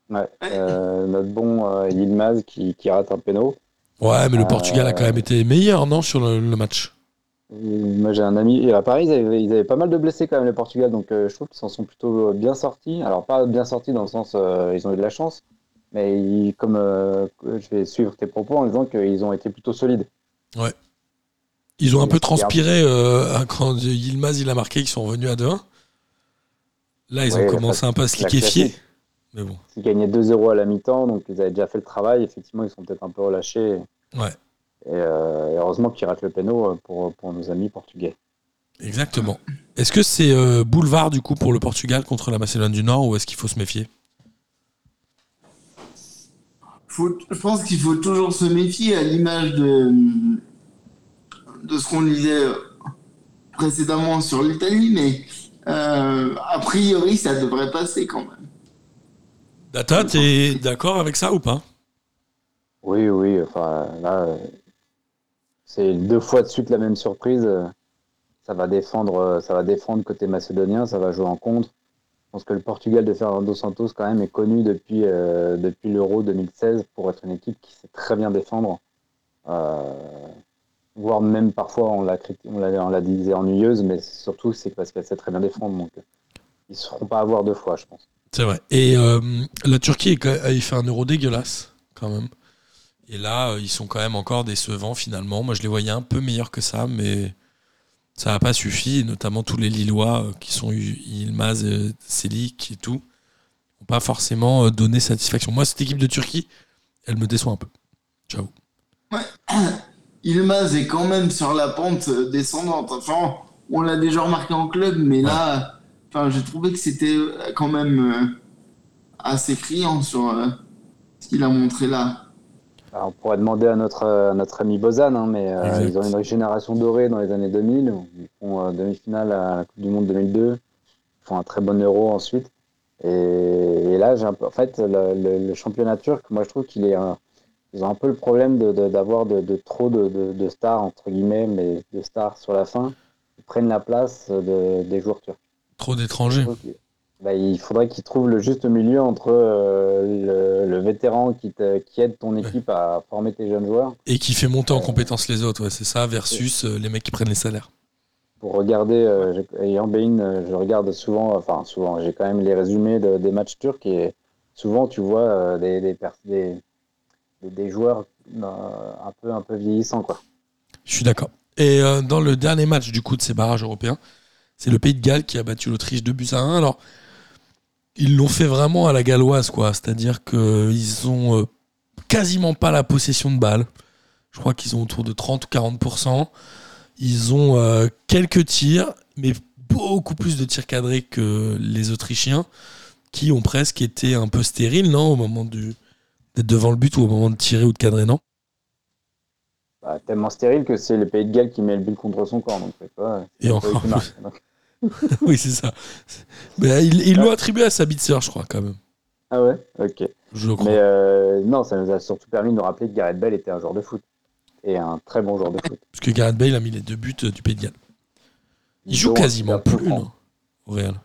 Ouais, euh, notre bon euh, Yilmaz qui, qui rate un péno. Ouais, mais le Euh, Portugal a quand même été meilleur, non, sur le, le match? Moi, j'ai un ami. Et à Paris, ils avaient, ils avaient pas mal de blessés quand même, les Portugal. Donc, euh, je trouve qu'ils s'en sont plutôt bien sortis. Alors, pas bien sortis dans le sens, euh, ils ont eu de la chance. Mais ils- comme euh, je vais suivre tes propos en disant qu'ils ont été plutôt solides. Ils ont un peu transpiré euh, quand Yilmaz il a marqué, ils sont revenus à 2-1. Là, ils Ouais, ont commencé un peu à se liquéfier. Classique. Mais bon, Ils gagnaient 2-0 à la mi-temps, donc ils avaient déjà fait le travail. Effectivement, ils sont peut-être un peu relâchés. ouais, Et, euh, et heureusement qu'ils ratent le péno euh, pour, pour nos amis portugais. exactement. Est-ce que c'est euh, boulevard du coup pour le Portugal contre la Macédoine du Nord ou est-ce qu'il faut se méfier? Faut- je pense qu'il faut toujours se méfier à l'image de, de ce qu'on disait précédemment sur l'Italie, mais euh, a priori, ça devrait passer quand même. Data, t'es d'accord avec ça ou pas? Oui, oui, enfin là, c'est deux fois de suite la même surprise. Ça va défendre, ça va défendre côté macédonien, ça va jouer en contre. Je pense que le Portugal de Fernando Santos quand même est connu depuis, euh, depuis l'Euro 2016 pour être une équipe qui sait très bien défendre. Euh, voire même parfois on la, on la, on la disait ennuyeuse, mais surtout c'est parce qu'elle sait très bien défendre. Donc ils ne se feront pas avoir deux fois, je pense. C'est vrai. Et euh, la Turquie a fait un euro dégueulasse, quand même. Et là, euh, ils sont quand même encore décevants, finalement. Moi, je les voyais un peu meilleurs que ça, mais ça n'a pas suffi. Notamment tous les Lillois euh, qui sont euh, Selik et tout, n'ont pas forcément donné satisfaction. Moi, cette équipe de Turquie, elle me déçoit un peu. Ciao. [clears throat] Ilmaz est quand même sur la pente descendante. Enfin, on l'a déjà remarqué en club, mais là, enfin, j'ai trouvé que c'était euh, quand même euh, assez criant sur euh, ce qu'il a montré là. Alors, on pourrait demander à notre, à notre ami Bozan, hein, mais euh, ils ont une génération dorée dans les années 2000. Ils font euh, demi-finale à la Coupe du Monde 2002. Ils font un très bon euro ensuite. Et, et là, j'ai un peu, en fait, le, le- le championnat turc, moi, je trouve qu'il est. un- ils ont un peu le problème de- de- d'avoir de, de trop de, de- de stars, entre guillemets, mais de stars sur la fin, qui prennent la place de- des joueurs turcs. Trop d'étrangers. Bah, il faudrait qu'il trouve le juste milieu entre euh, le, le vétéran qui, te- qui aide ton équipe à former tes jeunes joueurs Et qui fait monter en compétence les autres, ouais, c'est ça, versus euh, les mecs qui prennent les salaires. pour regarder. euh, ayant Bein, euh, je regarde souvent, enfin souvent, j'ai quand même les résumés de- des matchs turcs et souvent tu vois euh, des, des, joueurs euh, un, peu, un peu vieillissants. Quoi. Je suis d'accord. Et euh, dans le dernier match du coup de ces barrages européens, c'est le Pays de Galles qui a battu l'Autriche 2 buts à 1. Alors, ils l'ont fait vraiment à la galloise, quoi. C'est-à-dire qu'ils ont euh, quasiment pas la possession de balle. Je crois qu'ils ont autour de 30 ou 40%. Ils ont euh, quelques tirs, mais beaucoup plus de tirs cadrés que les Autrichiens, qui ont presque été un peu stériles, non, au moment du- d'être devant le but ou au moment de tirer ou de cadrer, non? Bah, tellement stérile que c'est le pays de Galles qui met le but contre son camp. Donc, c'est Et encore. Donc- [laughs] Oui, c'est ça. Mais il il l'ont attribué à Sabitzer, je crois, quand même. Ah ouais? Ok. Je crois. Mais euh, non, ça nous a surtout permis de nous rappeler que Gareth Bale était un joueur de foot. Et un très bon joueur de foot. Parce que Gareth Bale a mis les deux buts euh, du Pays de Galles. Il joue Donc, quasiment plus, non Au Real.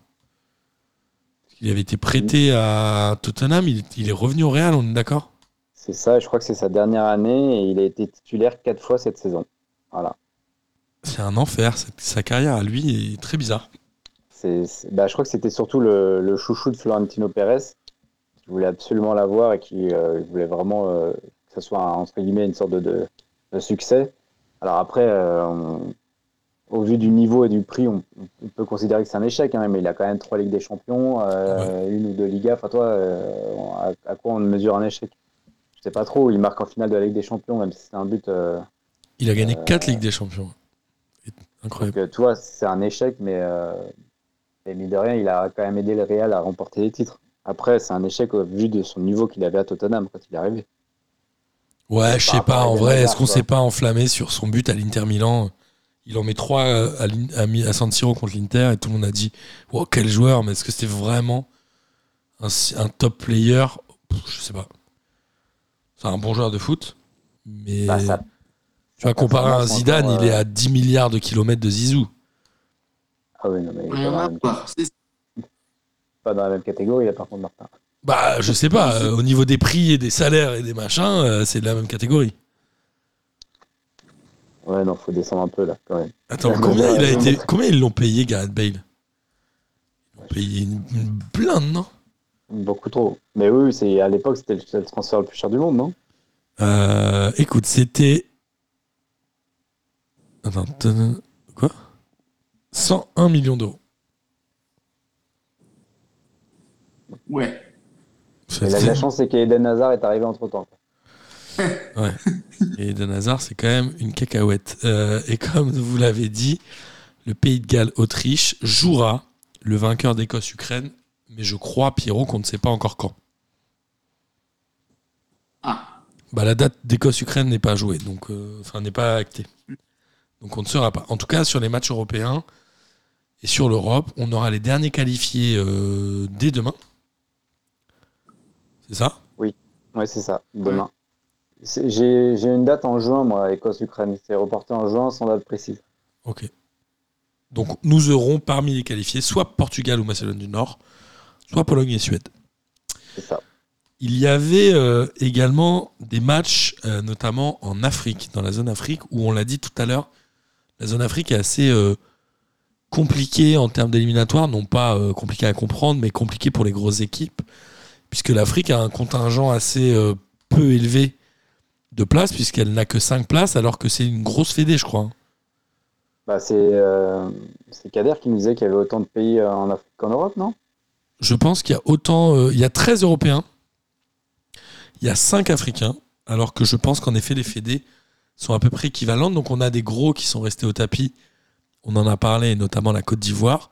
Il avait été prêté à Tottenham, il, il est revenu au Real, on est d'accord? C'est ça, je crois que c'est sa dernière année et il a été titulaire quatre fois cette saison. Voilà. C'est un enfer, sa, carrière à lui est très bizarre. Bah, je crois que c'était surtout le, le chouchou de Florentino Pérez qui voulait absolument l'avoir et qui euh, voulait vraiment euh, que ce soit un- entre guillemets une sorte de, de- de succès. Alors après, euh, on- au vu du niveau et du prix, on, on peut considérer que c'est un échec, hein, mais il a quand même trois Ligues des Champions, euh, une ou deux Ligas. Enfin, toi, à, à quoi on mesure un échec? Je sais pas trop. Il marque en finale de la Ligue des Champions, même si c'est un but. Il a gagné 4 Ligues des Champions. Incroyable. Donc, euh, tu vois, c'est un échec, mais, euh, mais mine de rien, il a quand même aidé le Real à remporter les titres. Après, c'est un échec au vu de son niveau qu'il avait à Tottenham quand il est arrivé. Ouais, je sais pas, en vrai, est-ce qu'on s'est pas enflammé sur son but à l'Inter Milan? Il en met 3 à, à San Siro contre l'Inter et tout le monde a dit wow, quel joueur, mais est-ce que c'était vraiment un, top player? Je sais pas. C'est un bon joueur de foot, mais Bah, ça- tu vas comparer à un Zidane, il est euh, à 10 milliards de kilomètres de Zizou. Ah oui, non, mais il est pas dans, [laughs] pas dans la même catégorie, là, par contre, Martin. Bah, je sais pas, euh, au niveau des prix et des salaires et des machins, euh, c'est de la même catégorie. Ouais, non, faut descendre un peu, là, quand même. Attends, combien, il a été, combien ils l'ont payé, Gareth Bale? Ils l'ont payé une, une blinde, non? Beaucoup trop. Mais oui, à l'époque, c'était le, le transfert le plus cher du monde, non? Euh, écoute, c'était. Attends, quoi? 101 millions d'euros. Ouais. Et la, la chance, c'est qu'Eden Hazard est arrivé entre temps. [laughs] Et Eden Hazard, c'est quand même une cacahuète. Euh, et comme vous l'avez dit, le Pays de Galles-Autriche jouera le vainqueur d'Écosse-Ukraine, mais je crois, Pierrot, qu'on ne sait pas encore quand. Ah. Bah, la date d'Écosse-Ukraine n'est pas jouée, donc euh, enfin n'est pas actée. Donc on ne saura pas. En tout cas, sur les matchs européens et sur l'Europe, on aura les derniers qualifiés euh, dès demain. C'est ça? Ouais, c'est ça, demain. C'est- J'ai, j'ai une date en juin, moi, Écosse-Ukraine. C'est reporté en juin sans date précise. Ok. Donc nous aurons parmi les qualifiés soit Portugal ou Macédoine du Nord, soit Pologne et Suède. C'est ça. Il y avait euh, également des matchs, euh, notamment en Afrique, dans la zone Afrique, où on l'a dit tout à l'heure, la zone Afrique est assez euh, compliquée en termes d'éliminatoires, non pas euh, compliquée à comprendre, mais compliquée pour les grosses équipes, puisque l'Afrique a un contingent assez euh, peu élevé de places, puisqu'elle n'a que 5 places, alors que c'est une grosse fédé, je crois. Bah, c'est, euh, c'est Kader qui nous disait qu'il y avait autant de pays en Afrique qu'en Europe, non? Je pense qu'il y a autant. il y a 13 Européens, il y a 5 Africains, alors que je pense qu'en effet, les fédés sont à peu près équivalentes. Donc on a des gros qui sont restés au tapis. On en a parlé, notamment la Côte d'Ivoire.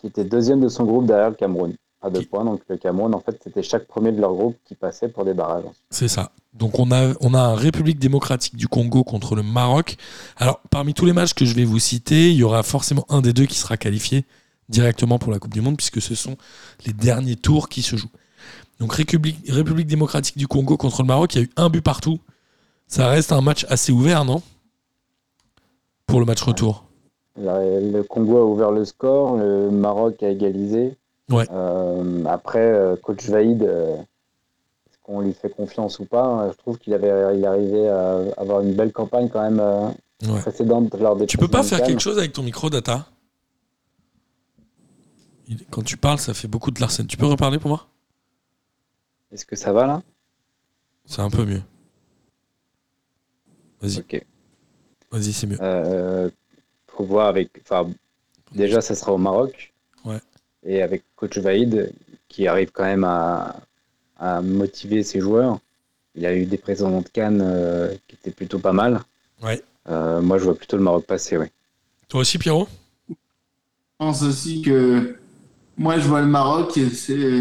Qui était deuxième de son groupe derrière le Cameroun, à deux Qui- points. Donc le Cameroun, en fait, c'était chaque premier de leur groupe qui passait pour des barrages. C'est ça. Donc on a, on a un République démocratique du Congo contre le Maroc. Alors parmi tous les matchs que je vais vous citer, il y aura forcément un des deux qui sera qualifié directement pour la Coupe du Monde, puisque ce sont les derniers tours qui se jouent. Donc République, République démocratique du Congo contre le Maroc, il y a eu un but partout. Ça reste un match assez ouvert, non? Pour le match retour. Le Congo a ouvert le score, le Maroc a égalisé. Ouais. Euh, après, euh, coach Vaïd, euh, est-ce qu'on lui fait confiance ou pas? Je trouve qu'il avait, il arrivait à avoir une belle campagne quand même Ouais. précédente lors des Tu peux pas faire quelque chose avec ton micro, Data? Quand tu parles, ça fait beaucoup de Larsen. Tu peux reparler pour moi? Est-ce que ça va là? C'est un peu mieux. Vas-y, Ok. vas-y, c'est mieux. Euh, faut voir avec. Enfin, déjà, ça sera au Maroc. Ouais. Et avec coach Vaïd, qui arrive quand même à, à motiver ses joueurs. Il a eu des précédents de Cannes euh, qui étaient plutôt pas mal. Ouais. Euh, moi, je vois plutôt le Maroc passer, oui. Toi aussi, Pierrot? Je pense aussi que moi, je vois le Maroc, et c'est.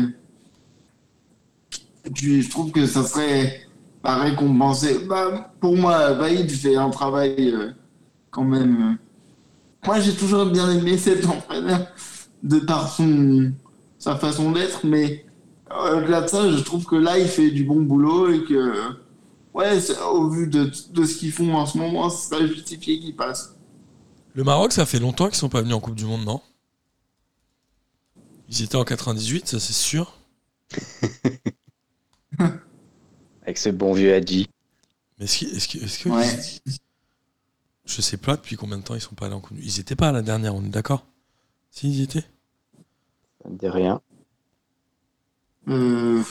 Je trouve que ça serait pas récompensé. Bah, pour moi, Vaïd fait un travail euh, quand même. euh. Moi, j'ai toujours bien aimé cet entraîneur de par son, sa façon d'être, mais au-delà de ça, je trouve que là, il fait du bon boulot et que, ouais, c'est- au vu de, de ce qu'ils font en ce moment, ce serait justifié qu'il passe. Le Maroc, ça fait longtemps qu'ils sont pas venus en Coupe du Monde, non? Ils étaient en 98, ça c'est sûr. [laughs] Avec ce bon vieux Hadji. Mais est-ce que, est-ce que, est-ce que- Ouais. je sais pas depuis combien de temps ils sont pas allés en Coupe. Ils étaient pas à la dernière, on est d'accord? Si, ils y étaient Ça ne dit rien. Euh,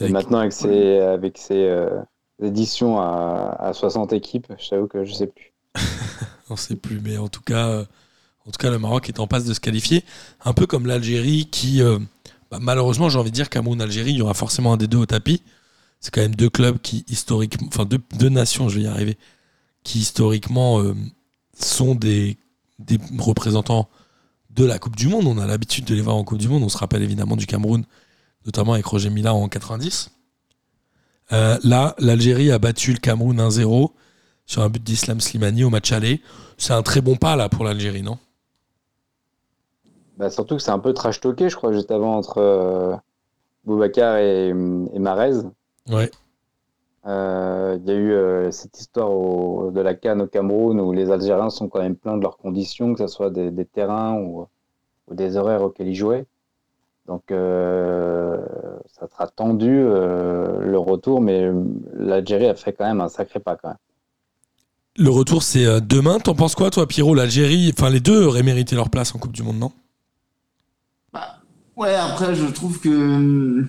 Et maintenant, avec ses, avec ses euh, éditions à, à 60 équipes, je t'avoue que je sais plus. [laughs] On sait plus, mais en tout cas, euh, en tout cas, le Maroc est en passe de se qualifier, un peu comme l'Algérie, qui euh, bah, malheureusement, j'ai envie de dire Cameroun-Algérie, il y aura forcément un des deux au tapis. C'est quand même deux clubs qui historiquement, enfin deux, nations, je vais y arriver, qui historiquement euh, sont des, représentants de la Coupe du Monde. On a l'habitude de les voir en Coupe du Monde. On se rappelle évidemment du Cameroun, notamment avec Roger Mila en 90. Euh, là, l'Algérie a battu le Cameroun 1-0 sur un but d'Islam Slimani au match aller. C'est un très bon pas là pour l'Algérie, non? Bah, surtout que c'est un peu trash talké, je crois, juste avant entre euh, Boubacar et Marez. Ouais. Euh, Il y a eu euh, cette histoire au- de la Cannes au Cameroun où les Algériens sont quand même pleins de leurs conditions, que ce soit des, des terrains ou, ou des horaires auxquels ils jouaient. Donc euh, ça sera tendu euh, le retour, mais l'Algérie a fait quand même un sacré pas quand même. Le retour, c'est euh, demain. T'en penses quoi, toi, Pierrot? L'Algérie, enfin, les deux auraient mérité leur place en Coupe du Monde, non? Ouais, après, je trouve que.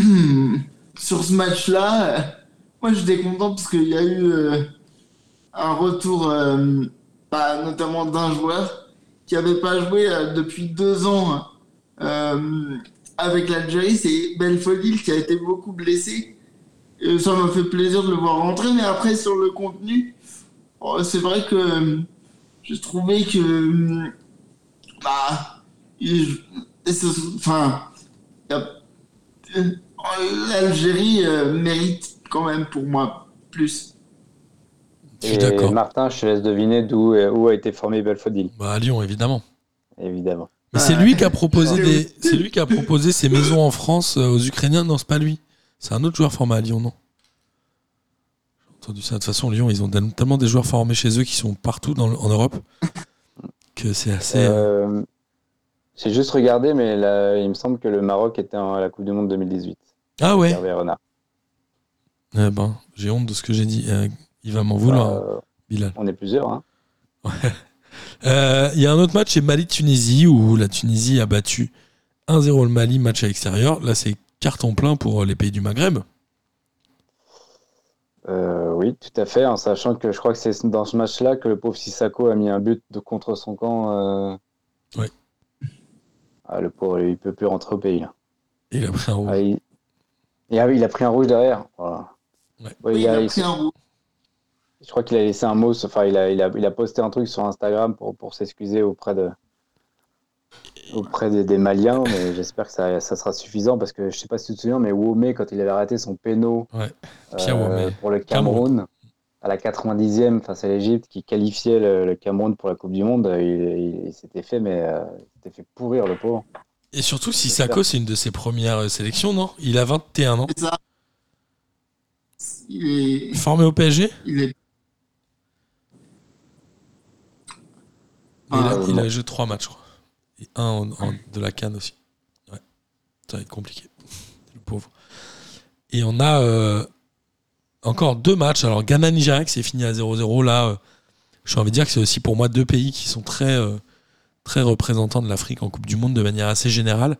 Hum, Sur ce match-là, moi j'étais content parce qu'il y a eu euh, un retour, euh, bah, notamment d'un joueur qui n'avait pas joué euh, depuis deux ans avec l'Algérie. C'est Belfodil qui a été beaucoup blessé. Ça m'a fait plaisir de le voir rentrer, mais après, sur le contenu, oh, c'est vrai que j'ai trouvé que. bah, enfin, l'Algérie euh, mérite quand même pour moi plus. Je suis Et d'accord. Martin, je te laisse deviner d'où où a été formé Belfodil, Bah, à Lyon, évidemment. évidemment. Mais c'est lui qui a proposé Ouais. des, c'est lui qui a proposé ces maisons en France euh, aux Ukrainiens. Non, c'est pas lui. C'est un autre joueur formé à Lyon, non? J'ai entendu ça. De toute façon, Lyon, ils ont tellement des joueurs formés chez eux qui sont partout dans en Europe que c'est assez. euh, Euh, J'ai juste regardé, mais là, il me semble que le Maroc était à la Coupe du Monde 2018. Ah ouais. Hervé Renard. Eh ben, j'ai honte de ce que j'ai dit. Euh, il va m'en vouloir, Euh, Bilal. on est plusieurs. Hein. Euh, Il y a un autre match, c'est Mali-Tunisie, où la Tunisie a battu 1-0 le Mali, match à l'extérieur. Là, c'est carton plein pour les pays du Maghreb. Euh, oui, tout à fait, en sachant que je crois que c'est dans ce match-là que le pauvre Sissako a mis un but de contre son camp. euh. Ouais. Ah, le pauvre, il peut plus rentrer au pays. Là. Il a pris un rouge. Ah, il... Et ah oui, il a pris un rouge derrière. Voilà. Ouais. Ouais, Oui, il a- il a il- pris un rouge. Je crois qu'il a laissé un mot, enfin, il a, il a, il a posté un truc sur Instagram pour, pour s'excuser auprès de auprès des, des Maliens, mais [laughs] j'espère que ça, ça sera suffisant parce que je sais pas si tu te souviens, mais Womé, quand il avait raté son péno Ouais, euh, pour le Cameroun, à la 90e face à l'Égypte, qui qualifiait le, le Cameroun pour la Coupe du Monde, il, il- il s'était fait, mais euh, il s'était fait pourrir le pauvre. Et surtout, Sissako, c'est une de ses premières euh, sélections, non? Il a 21 ans. C'est ça. Il est, Formé au PSG il est Mais il, a, Ah, il a bon. joué 3 matchs, je crois. Et un en- en- de la Cannes aussi. Ouais. Ça va être compliqué. [laughs] Le pauvre. Et on a euh, encore deux matchs. Alors, Ghana-Nigeria qui s'est fini à 0-0. Là, euh, j'ai envie de dire que c'est aussi pour moi deux pays qui sont très, euh, très représentants de l'Afrique en Coupe du Monde de manière assez générale.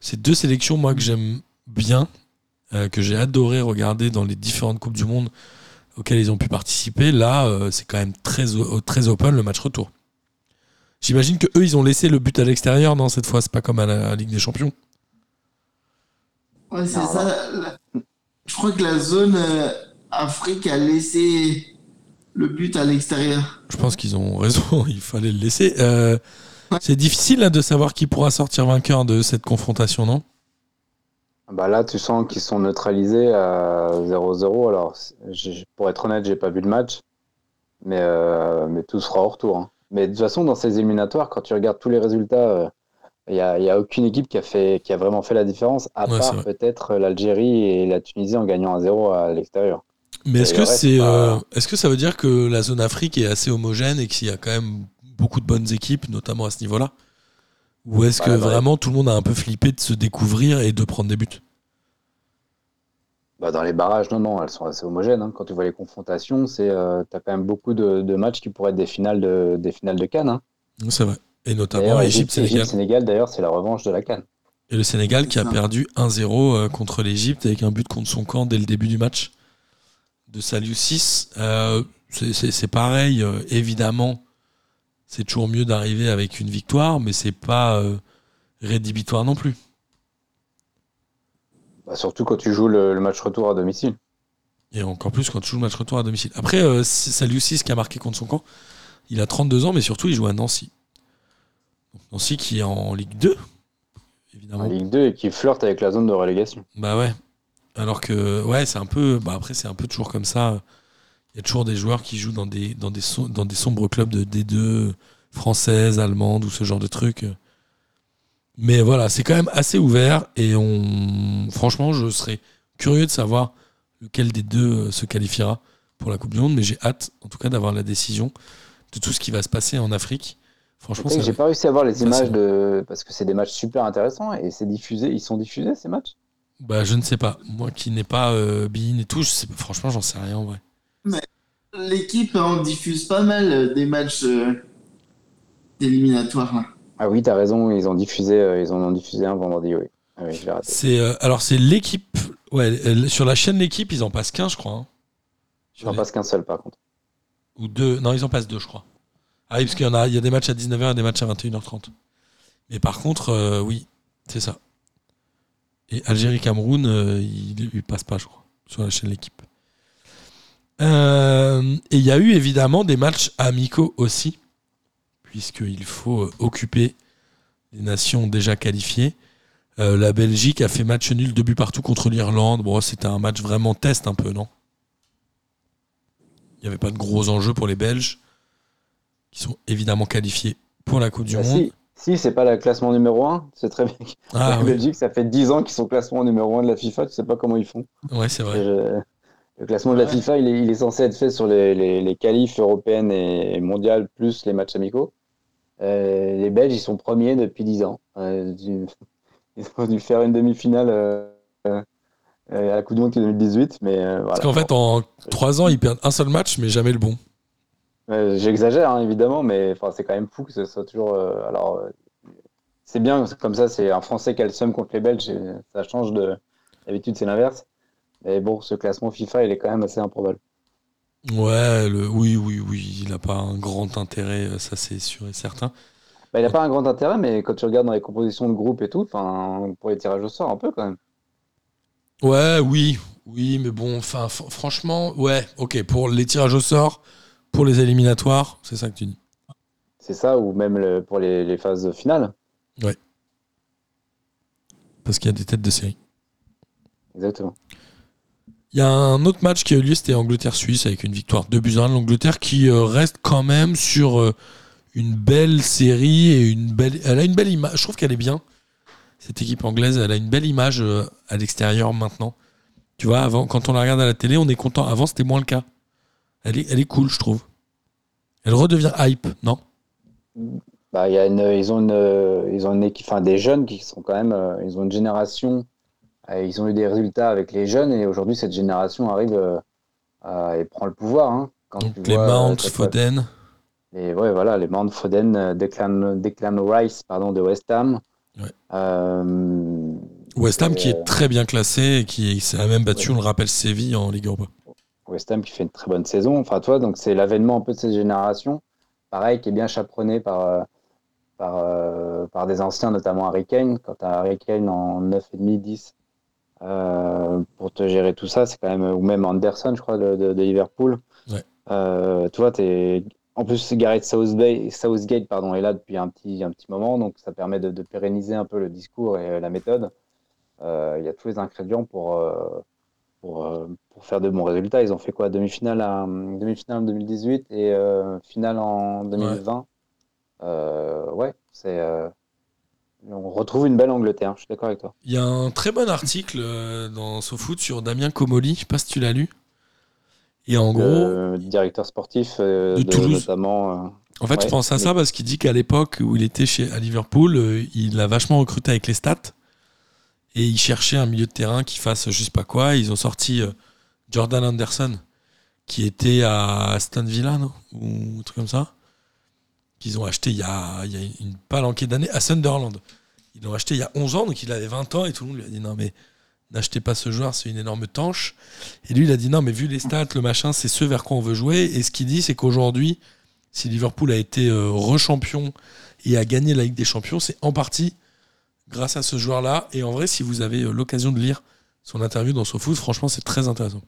C'est deux sélections, moi, que j'aime bien, euh, que j'ai adoré regarder dans les différentes Coupes du Monde auxquelles ils ont pu participer. Là, euh, c'est quand même très, open le match retour. J'imagine que eux, ils ont laissé le but à l'extérieur, non Cette fois, c'est pas comme à la Ligue des Champions. Ouais, c'est ça. la- Je crois que la zone Afrique a laissé le but à l'extérieur. Je pense qu'ils ont raison, [laughs] il fallait le laisser. Euh, Ouais. c'est difficile là, de savoir qui pourra sortir vainqueur de cette confrontation, non? Bah là, tu sens qu'ils sont neutralisés à 0-0. Alors, pour être honnête, j'ai pas vu le match, mais, euh, mais tout sera au retour. hein. Mais de toute façon, dans ces éliminatoires, quand tu regardes tous les résultats, il n'y a, y a aucune équipe qui a, fait, qui a vraiment fait la différence, à Ouais, part peut-être l'Algérie et la Tunisie en gagnant à 0 à l'extérieur. Mais est-ce que, c'est, euh, est-ce que ça veut dire que la zone Afrique est assez homogène et qu'il y a quand même beaucoup de bonnes équipes, notamment à ce niveau-là? Ou est-ce que Bah, vraiment tout le monde a un peu flippé de se découvrir et de prendre des buts? Bah, dans les barrages, non, non, elles sont assez homogènes. hein. Quand tu vois les confrontations, c'est, euh, tu as quand même beaucoup de, de matchs qui pourraient être des finales de, des finales de Cannes. hein. C'est vrai. Et notamment D'ailleurs, Égypte, Sénégal. Égypte, Sénégal, d'ailleurs, c'est la revanche de la Cannes. Et le Sénégal qui a perdu 1-0 euh, contre l'Égypte avec un but contre son camp dès le début du match de 6. Euh, c'est- pareil, euh, évidemment, c'est toujours mieux d'arriver avec une victoire, mais c'est pas euh, rédhibitoire non plus. Bah, surtout quand tu joues le, le match retour à domicile. Et encore plus quand tu joues le match retour à domicile. Après, euh, c'est Saliou 6 qui a marqué contre son camp, il a 32 ans, mais surtout il joue à Nancy. Donc, Nancy qui est en Ligue 2, évidemment. En Ligue 2 et qui flirte avec la zone de relégation. Bah ouais. Alors que, ouais, c'est un peu. Bah après, c'est un peu toujours comme ça. Il y a toujours des joueurs qui jouent dans des, dans des, dans des sombres clubs de D2 françaises, allemandes ou ce genre de trucs. Mais voilà, c'est quand même assez ouvert et on. Franchement, je serais curieux de savoir lequel des deux euh, se qualifiera pour la Coupe du Monde, mais j'ai hâte, en tout cas, d'avoir la décision de tout ce qui va se passer en Afrique. Franchement, J'ai pas réussi à voir les images de. Parce que c'est des matchs super intéressants et c'est diffusé. Ils sont diffusés ces matchs? Bah, je ne sais pas. Moi qui n'ai pas euh, Bein et tout, je sais pas- franchement, j'en sais rien en vrai. L'équipe en diffuse pas mal euh, des matchs euh, d'éliminatoires. là. Ah oui, t'as raison. Ils ont diffusé, euh, ils en ont diffusé un vendredi, oui. Ah oui, je l'ai raté. C'est euh, alors c'est l'équipe. Ouais, sur la chaîne l'équipe, ils en passent 15, je crois. hein. Sur J'en les- passe qu'un seul par contre. Ou deux. Non, ils en passent deux, je crois. Ah oui, parce qu'il y en a, il y a des matchs à 19h et des matchs à 21h30. Mais par contre, euh, oui, c'est ça. Et Algérie-Cameroun, euh, il, il passe pas, je crois, sur la chaîne l'équipe. Euh, et il y a eu évidemment des matchs amicaux aussi, puisqu'il faut occuper les nations déjà qualifiées. Euh, la Belgique a fait match nul, deux buts partout contre l'Irlande. Bon, c'était un match vraiment test un peu, non? Il n'y avait pas de gros enjeux pour les Belges, qui sont évidemment qualifiés pour la Coupe du Bah, Monde. si, si c'est pas le classement numéro 1, c'est très bien. Ah la oui, Belgique, ça fait 10 ans qu'ils sont classement numéro 1 de la FIFA. Tu sais pas comment ils font. ouais, c'est vrai. Je- Le classement de la Ouais. FIFA, il est, il est censé être fait sur les, les, les qualifs européennes et mondiales plus les matchs amicaux. Euh, les Belges, ils sont premiers depuis 10 ans. Euh, du- [laughs] ils ont dû faire une demi-finale euh, à la Coupe du Monde en 2018, mais voilà. Parce qu'en fait, en trois ans, ils perdent un seul match, mais jamais le bon. J'exagère hein, évidemment, mais enfin, c'est quand même fou que ce soit toujours. euh, alors, euh, c'est bien comme ça, c'est un Français qui a le seum contre les Belges, et ça change de. D'habitude, c'est l'inverse. Mais bon, ce classement FIFA, il est quand même assez improbable. Ouais, le, oui, oui, oui, il n'a pas un grand intérêt, euh, ça c'est sûr et certain. Bah, il n'a pas un grand intérêt, mais quand tu regardes dans les compositions de groupe et tout, pour les tirages au sort, un peu quand même. Ouais, oui, oui, mais bon, enfin, franchement, ouais, ok, pour les tirages au sort, pour les éliminatoires, c'est ça que tu dis. C'est ça, ou même le- pour les, les phases finales. Parce qu'il y a des têtes de série. Exactement. Il y a un autre match qui a eu lieu, c'était Angleterre-Suisse, avec une victoire 2 buts à 1. L'Angleterre qui euh, reste quand même sur euh, une belle série et une belle. Elle a une belle image. Je trouve qu'elle est bien. Cette équipe anglaise, elle a une belle image euh, à l'extérieur maintenant. Tu vois, avant, quand on la regarde à la télé, on est content. Avant, c'était moins le cas. Elle est, elle est cool, je trouve. Elle redevient hype, non? Bah, y a une, ils ont une, ils ont une équipe, enfin des jeunes qui sont quand même, euh, ils ont une génération, euh, ils ont eu des résultats avec les jeunes et aujourd'hui cette génération arrive euh, et prend le pouvoir. hein. Quand Donc tu les vois, Mount, Foden. Et ouais, voilà, les Mount Foden, Declan, Declan Rice, pardon, de West Ham. Ouais. West Ham qui est très bien classé et qui s'est même battu, on le rappelle, Séville en Ligue Europa. West Ham qui fait une très bonne saison. Enfin, toi, donc c'est l'avènement un peu de cette génération. Pareil, qui est bien chaperonné par, euh, par, euh, par des anciens, notamment Harry Kane. Quand tu as Harry Kane en 9,5, 10, euh, pour te gérer tout ça, c'est quand même. Ou même Anderson, je crois, de, de- de Liverpool. Ouais. Euh, tu vois, t'es- en plus, Gareth Southgate, Southgate pardon, est là depuis un petit, un petit moment, donc ça permet de, de pérenniser un peu le discours et la méthode. Il y a tous les ingrédients pour, pour, euh, pour faire de bons résultats. Ils ont fait quoi? Demi-finale en demi-finale en 2018 et euh, finale en 2020. Euh, ouais, c'est. on retrouve une belle Angleterre, je suis d'accord avec toi. Il y a un très bon article dans SoFoot sur Damien Comoli, je sais pas si tu l'as lu. Et en gros, directeur sportif De de, Toulouse. notamment. en fait, je pense à ça parce qu'il dit qu'à l'époque où il était chez, à Liverpool, il a vachement recruté avec les stats. Et il cherchait un milieu de terrain qui fasse je sais pas quoi. Ils ont sorti euh, Jordan Anderson, qui était à Aston Villa, non? Ou un truc comme ça. Qu'ils ont acheté il y a, il y a une palanquée d'années à Sunderland. Ils l'ont acheté il y a 11 ans, donc il avait 20 ans et tout le monde lui a dit non, mais n'achetez pas ce joueur, c'est une énorme tanche. Et lui, il a dit non, mais vu les stats, le machin, c'est ce vers quoi on veut jouer. Et ce qu'il dit, c'est qu'aujourd'hui, si Liverpool a été euh, rechampion et a gagné la Ligue des Champions, c'est en partie grâce à ce joueur-là. Et en vrai, si vous avez euh, l'occasion de lire son interview dans SoFoot, franchement, c'est très intéressant.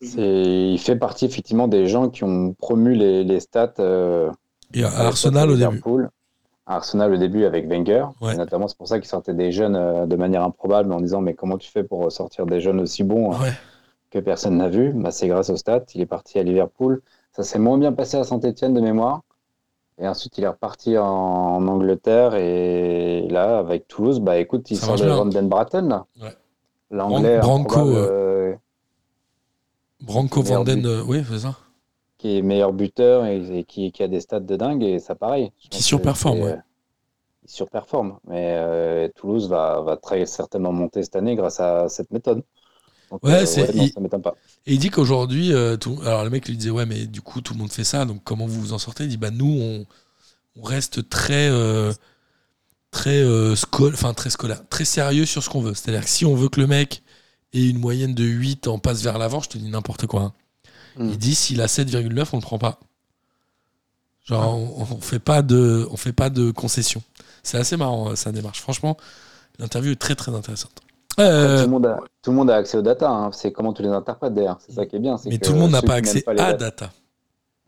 c'est- il fait partie effectivement des gens qui ont promu les, les stats. euh, Et à Arsenal au début. À Arsenal au début avec Wenger. Ouais. Notamment, c'est pour ça qu'il sortait des jeunes euh, de manière improbable en disant Mais comment tu fais pour sortir des jeunes aussi bons euh, Ouais. que personne n'a vu? Bah, C'est grâce aux stats. Il est parti à Liverpool. Ça s'est moins bien passé à Saint-Etienne de mémoire. Et ensuite, il est reparti en, en Angleterre. Et là, avec Toulouse, bah écoute, il Ça sort de Bratton. Ouais. L'anglais Branco, euh, euh, Branco Vanden, euh, oui, c'est ça. qui est meilleur buteur et, et qui, qui a des stats de dingue. Et ça, pareil. Qui surperforme, ouais. Il surperforme. Mais euh, Toulouse va, va très certainement monter cette année grâce à cette méthode. Donc, Ouais, euh, c'est- non, il- ça m'étonne pas. Et il dit qu'aujourd'hui, euh, tout- alors le mec lui disait ouais mais du coup tout le monde fait ça, donc comment vous vous en sortez? Il dit bah nous on, on reste très euh, très scol- enfin très scolaire, très sérieux sur ce qu'on veut. C'est-à-dire que si on veut que le mec ait une moyenne de 8 en passe vers l'avant, je te dis n'importe quoi. hein. Mm. Il dit s'il a 7,9 on le prend pas. Genre on, on fait pas de on fait pas de concession. C'est assez marrant sa démarche. Franchement, l'interview est très très intéressante. Euh, tout, le monde a, tout le monde a accès aux data. hein. C'est comment tu les interprètes d'ailleurs. C'est ça qui est bien. mais que tout le monde n'a pas accès à data- data.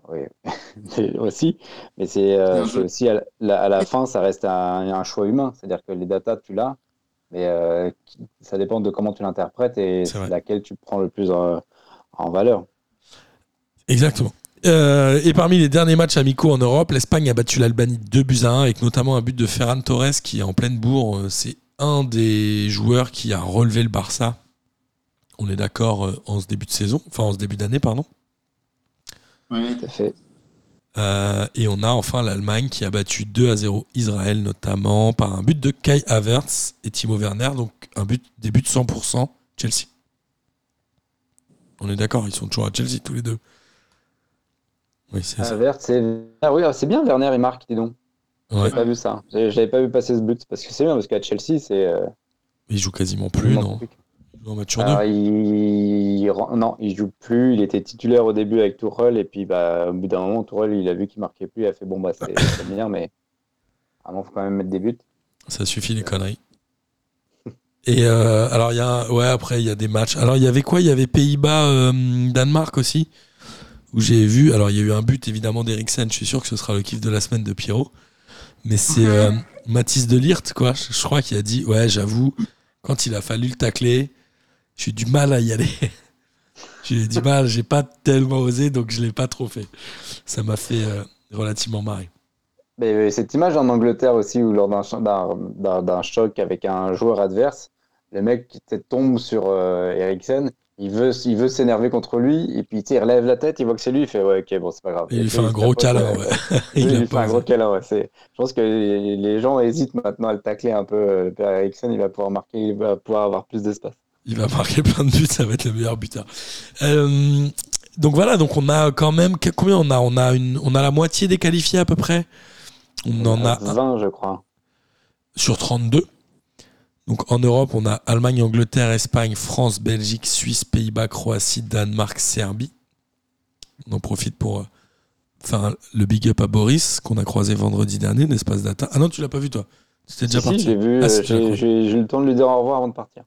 Oui, [laughs] aussi. Mais c'est euh, aussi à la, à la fin, ça reste un, un choix humain. C'est-à-dire que les datas, tu l'as, mais euh, ça dépend de comment tu l'interprètes et laquelle tu prends le plus en, en valeur. Exactement. Euh, et parmi les derniers matchs amicaux en Europe, l'Espagne a battu l'Albanie 2 buts à 1 avec notamment un but de Ferran Torres qui est en pleine bourre. C'est un des joueurs qui a relevé le Barça. On est d'accord euh, en ce début de saison, enfin en ce début d'année, pardon. Ouais. Tout à fait. Euh, et on a enfin l'Allemagne qui a battu 2 à 0 Israël, notamment par un but de Kai Havertz et Timo Werner, donc un but, des buts 100% Chelsea. On est d'accord, ils sont toujours à Chelsea tous les deux. Oui, c'est ça. Vert, c'est ah oui, c'est bien Werner et Marc, dis donc. Ouais. J'avais pas vu ça. J'avais pas vu passer ce but parce que c'est bien parce qu'à Chelsea, c'est euh, Il joue quasiment plus, non. Il joue match sur deux. Il... Non, il joue plus. Il était titulaire au début avec Tourelle et puis bah, au bout d'un moment, Tourelle, il a vu qu'il marquait plus. Il a fait bon bah c'est [laughs] bien, mais il faut quand même mettre des buts. Ça suffit les conneries. Et euh, alors il y a ouais après il y a des matchs. Alors il y avait quoi? Il y avait Pays-Bas euh, Danemark aussi où j'ai vu alors il y a eu un but évidemment d'Eriksen, je suis sûr que ce sera le kiff de la semaine de Pierrot. Mais c'est euh, Mathis de Lirt quoi, je, je crois qu'il a dit ouais, j'avoue quand il a fallu le tacler, j'ai eu du mal à y aller. [laughs] j'ai eu du mal, j'ai pas tellement osé donc je l'ai pas trop fait. Ça m'a fait euh, relativement marrer. Mais euh, cette image en Angleterre aussi, où lors d'un cho- d'un- d'un d'un choc avec un joueur adverse, le mec qui te tombe sur euh, Eriksen, Il veut, il veut s'énerver contre lui, et puis il relève la tête, il voit que c'est lui, il fait ouais, ok, bon, c'est pas grave. Et il lui fait un gros [laughs] câlin. ouais. il lui fait un gros câlin, ouais. Je pense que les gens hésitent maintenant à le tacler un peu. euh, père Eriksson, il va pouvoir marquer, il va pouvoir avoir plus d'espace. Il va marquer plein de buts, ça va être le meilleur buteur. Euh, donc voilà, donc on a quand même combien on a? On a une, on a la moitié des qualifiés à peu près? On en a un 20, je crois. sur 32. Donc en Europe, on a Allemagne, Angleterre, Espagne, France, Belgique, Suisse, Pays-Bas, Croatie, Danemark, Serbie. On en profite pour euh, faire le big up à Boris qu'on a croisé vendredi dernier d'Espace Data? Ah non, tu l'as pas vu toi C'était déjà Si, si, parti. j'ai vu, Ah, euh, j'ai eu le temps de lui dire au revoir avant de partir.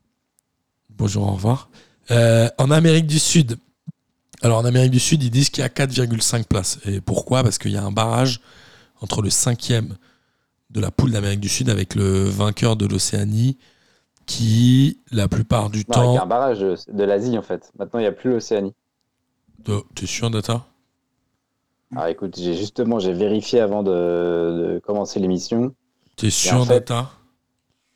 Bonjour, au revoir. Euh, en Amérique du Sud, alors en Amérique du Sud, ils disent qu'il y a 4,5 places. Et pourquoi? Parce qu'il y a un barrage entre le cinquième de la poule d'Amérique du Sud avec le vainqueur de l'Océanie, qui, la plupart du Non, il y a temps. un barrage de, l'Asie en fait. Maintenant, il n'y a plus l'Océanie. de- T'es sûr, Data? Alors écoute, j'ai justement, j'ai vérifié avant de, de commencer l'émission. T'es sûr, en fait- Data?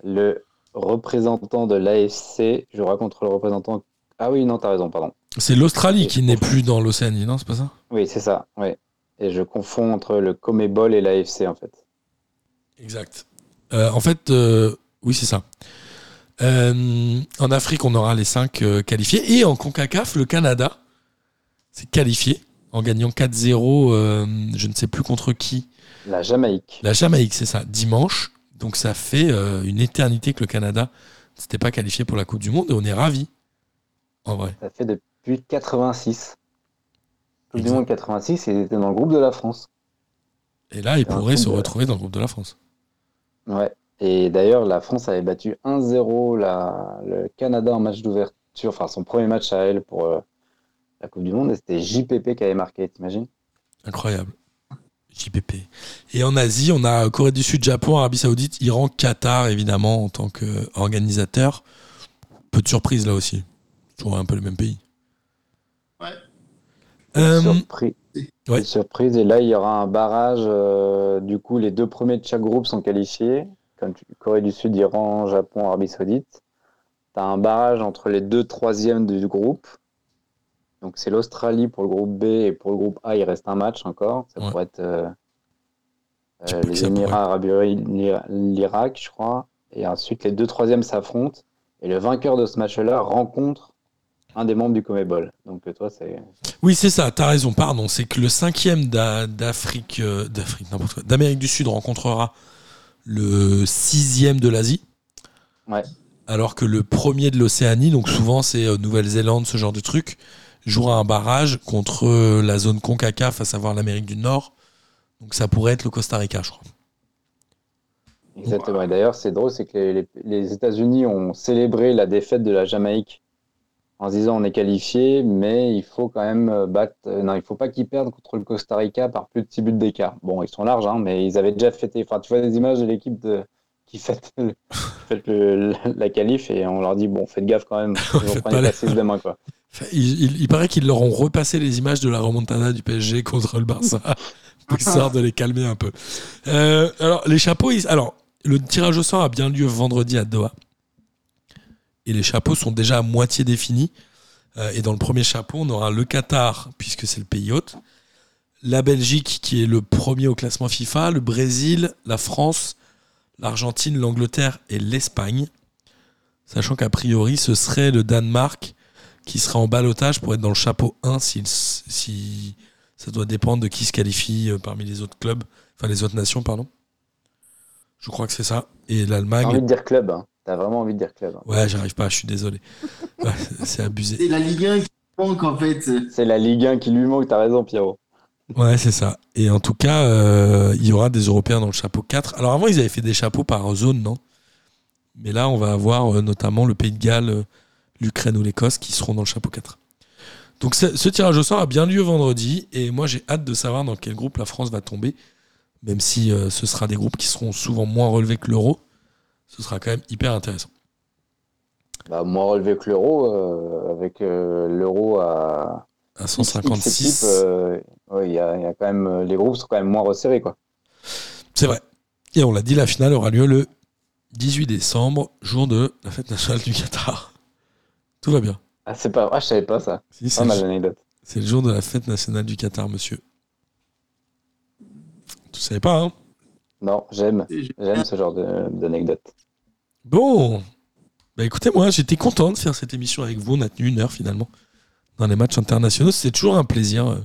Le représentant de l'AFC jouera contre le représentant. Ah oui, non, t'as raison, pardon. C'est l'Australie qui n'est plus dans l'Océanie, non C'est pas ça? Oui, c'est ça, oui. Et je confonds entre le Comebol et l'AFC en fait. Exact. Euh, en fait, euh, oui, c'est ça. Euh, en Afrique, on aura les 5 qualifiés. Et en CONCACAF, le Canada s'est qualifié en gagnant 4-0, euh, je ne sais plus contre qui. La Jamaïque. La Jamaïque, c'est ça, dimanche. Donc ça fait euh, une éternité que le Canada ne s'était pas qualifié pour la Coupe du Monde et on est ravis. En vrai. Ça fait depuis 86. Coupe du. Monde 86, ils étaient dans le groupe de la France. Et là, ils pourraient se de- retrouver dans le groupe de la France. Ouais. Et d'ailleurs, la France avait battu 1-0 la- le Canada en match d'ouverture, enfin son premier match à elle pour euh, la Coupe du Monde, et c'était JPP qui avait marqué, t'imagines? Incroyable. JPP. Et en Asie, on a Corée du Sud, Japon, Arabie Saoudite, Iran, Qatar, évidemment, en tant qu'organisateur. Peu de surprises là aussi. Toujours un peu les mêmes pays. Ouais. Euh, Surprise. ouais. Surprise. Et là, il y aura un barrage. euh, du coup, les deux premiers de chaque groupe sont qualifiés. Comme tu- Corée du Sud, Iran, Japon, Arabie Saoudite. Tu as un barrage entre les deux troisièmes du groupe. Donc, c'est l'Australie pour le groupe B et pour le groupe A, il reste un match encore. Ça Ouais. pourrait être euh, euh, les. Émirats Arabes Unis, l'Irak, je crois. Et ensuite, les deux troisièmes s'affrontent. Et le vainqueur de ce match-là rencontre un des membres du Comebol. Donc, euh, toi, c'est. Oui, c'est ça, t'as raison, pardon. C'est que le cinquième d'A- d'Afrique, d'Afrique, n'importe quoi, d'Amérique du Sud rencontrera le sixième de l'Asie. Ouais. Alors que le premier de l'Océanie, donc souvent c'est euh, Nouvelle-Zélande, ce genre de truc, jouera un barrage contre euh, la zone CONCACAF, à savoir l'Amérique du Nord. Donc ça pourrait être le Costa Rica, je crois. Exactement. Et d'ailleurs, c'est drôle, c'est que les États-Unis ont célébré la défaite de la Jamaïque en se disant on est qualifié, mais il faut quand même euh, battre. euh, non, il faut pas qu'ils perdent contre le Costa Rica par plus de 6 buts d'écart. Bon, ils sont larges, hein, mais ils avaient déjà fêté. Enfin, tu vois des images de l'équipe de qui fête, le- [laughs] fête le- la qualif et on leur dit bon, faites gaffe quand même. [laughs] Faites prendre pas les les- 6 demain, quoi. Il, il- il paraît qu'ils leur ont repassé les images de la remontada du PSG contre le Barça, [laughs] histoire de les calmer un peu. Euh, alors, les chapeaux, ils- alors, le tirage au sort a bien lieu vendredi à Doha. Et les chapeaux sont déjà à moitié définis. Euh, et dans le premier chapeau, on aura le Qatar, puisque c'est le pays hôte, la Belgique, qui est le premier au classement FIFA, le Brésil, la France, l'Argentine, l'Angleterre et l'Espagne. Sachant qu'a priori, ce serait le Danemark qui serait en balotage pour être dans le chapeau 1 si, ça doit dépendre de qui se qualifie euh, parmi les autres clubs, enfin les autres nations, pardon. Je crois que c'est ça. Et T'as envie l'Allemagne. de dire club. Hein. T'as vraiment envie de dire club. hein. Ouais, j'arrive pas, je suis désolé. [laughs] Ouais, c'est abusé. C'est la Ligue 1 qui manque en fait. C'est la Ligue 1 qui lui manque. T'as raison, Pierrot. Ouais, c'est ça. Et en tout cas, euh, il y aura des Européens dans le chapeau 4. Alors avant, ils avaient fait des chapeaux par zone, non? Mais là, on va avoir euh, notamment le Pays de Galles, euh, l'Ukraine ou l'Écosse qui seront dans le chapeau 4. Donc ce, ce tirage au sort a bien lieu vendredi et moi j'ai hâte de savoir dans quel groupe la France va tomber, même si euh, ce sera des groupes qui seront souvent moins relevés que l'euro. Ce sera quand même hyper intéressant. Bah, moins relevé que l'euro, euh, avec euh, l'euro à À X équipes, 156. euh, ouais, il y, a, il y a quand même euh, les groupes sont quand même moins resserrés quoi. C'est vrai. Et on l'a dit, la finale aura lieu le 18 décembre, jour de la fête nationale du Qatar. [laughs] Tout va bien. Ah, c'est pas. Ah, je savais pas ça. Si, c'est Pas le, c'est le jour de la fête nationale du Qatar, monsieur. Tu savais pas, hein? Non, j'aime. J'aime ce genre de- d'anecdote. Bon. Bah écoutez, moi, j'étais content de faire cette émission avec vous. On a tenu une heure finalement dans les matchs internationaux. C'est toujours un plaisir euh,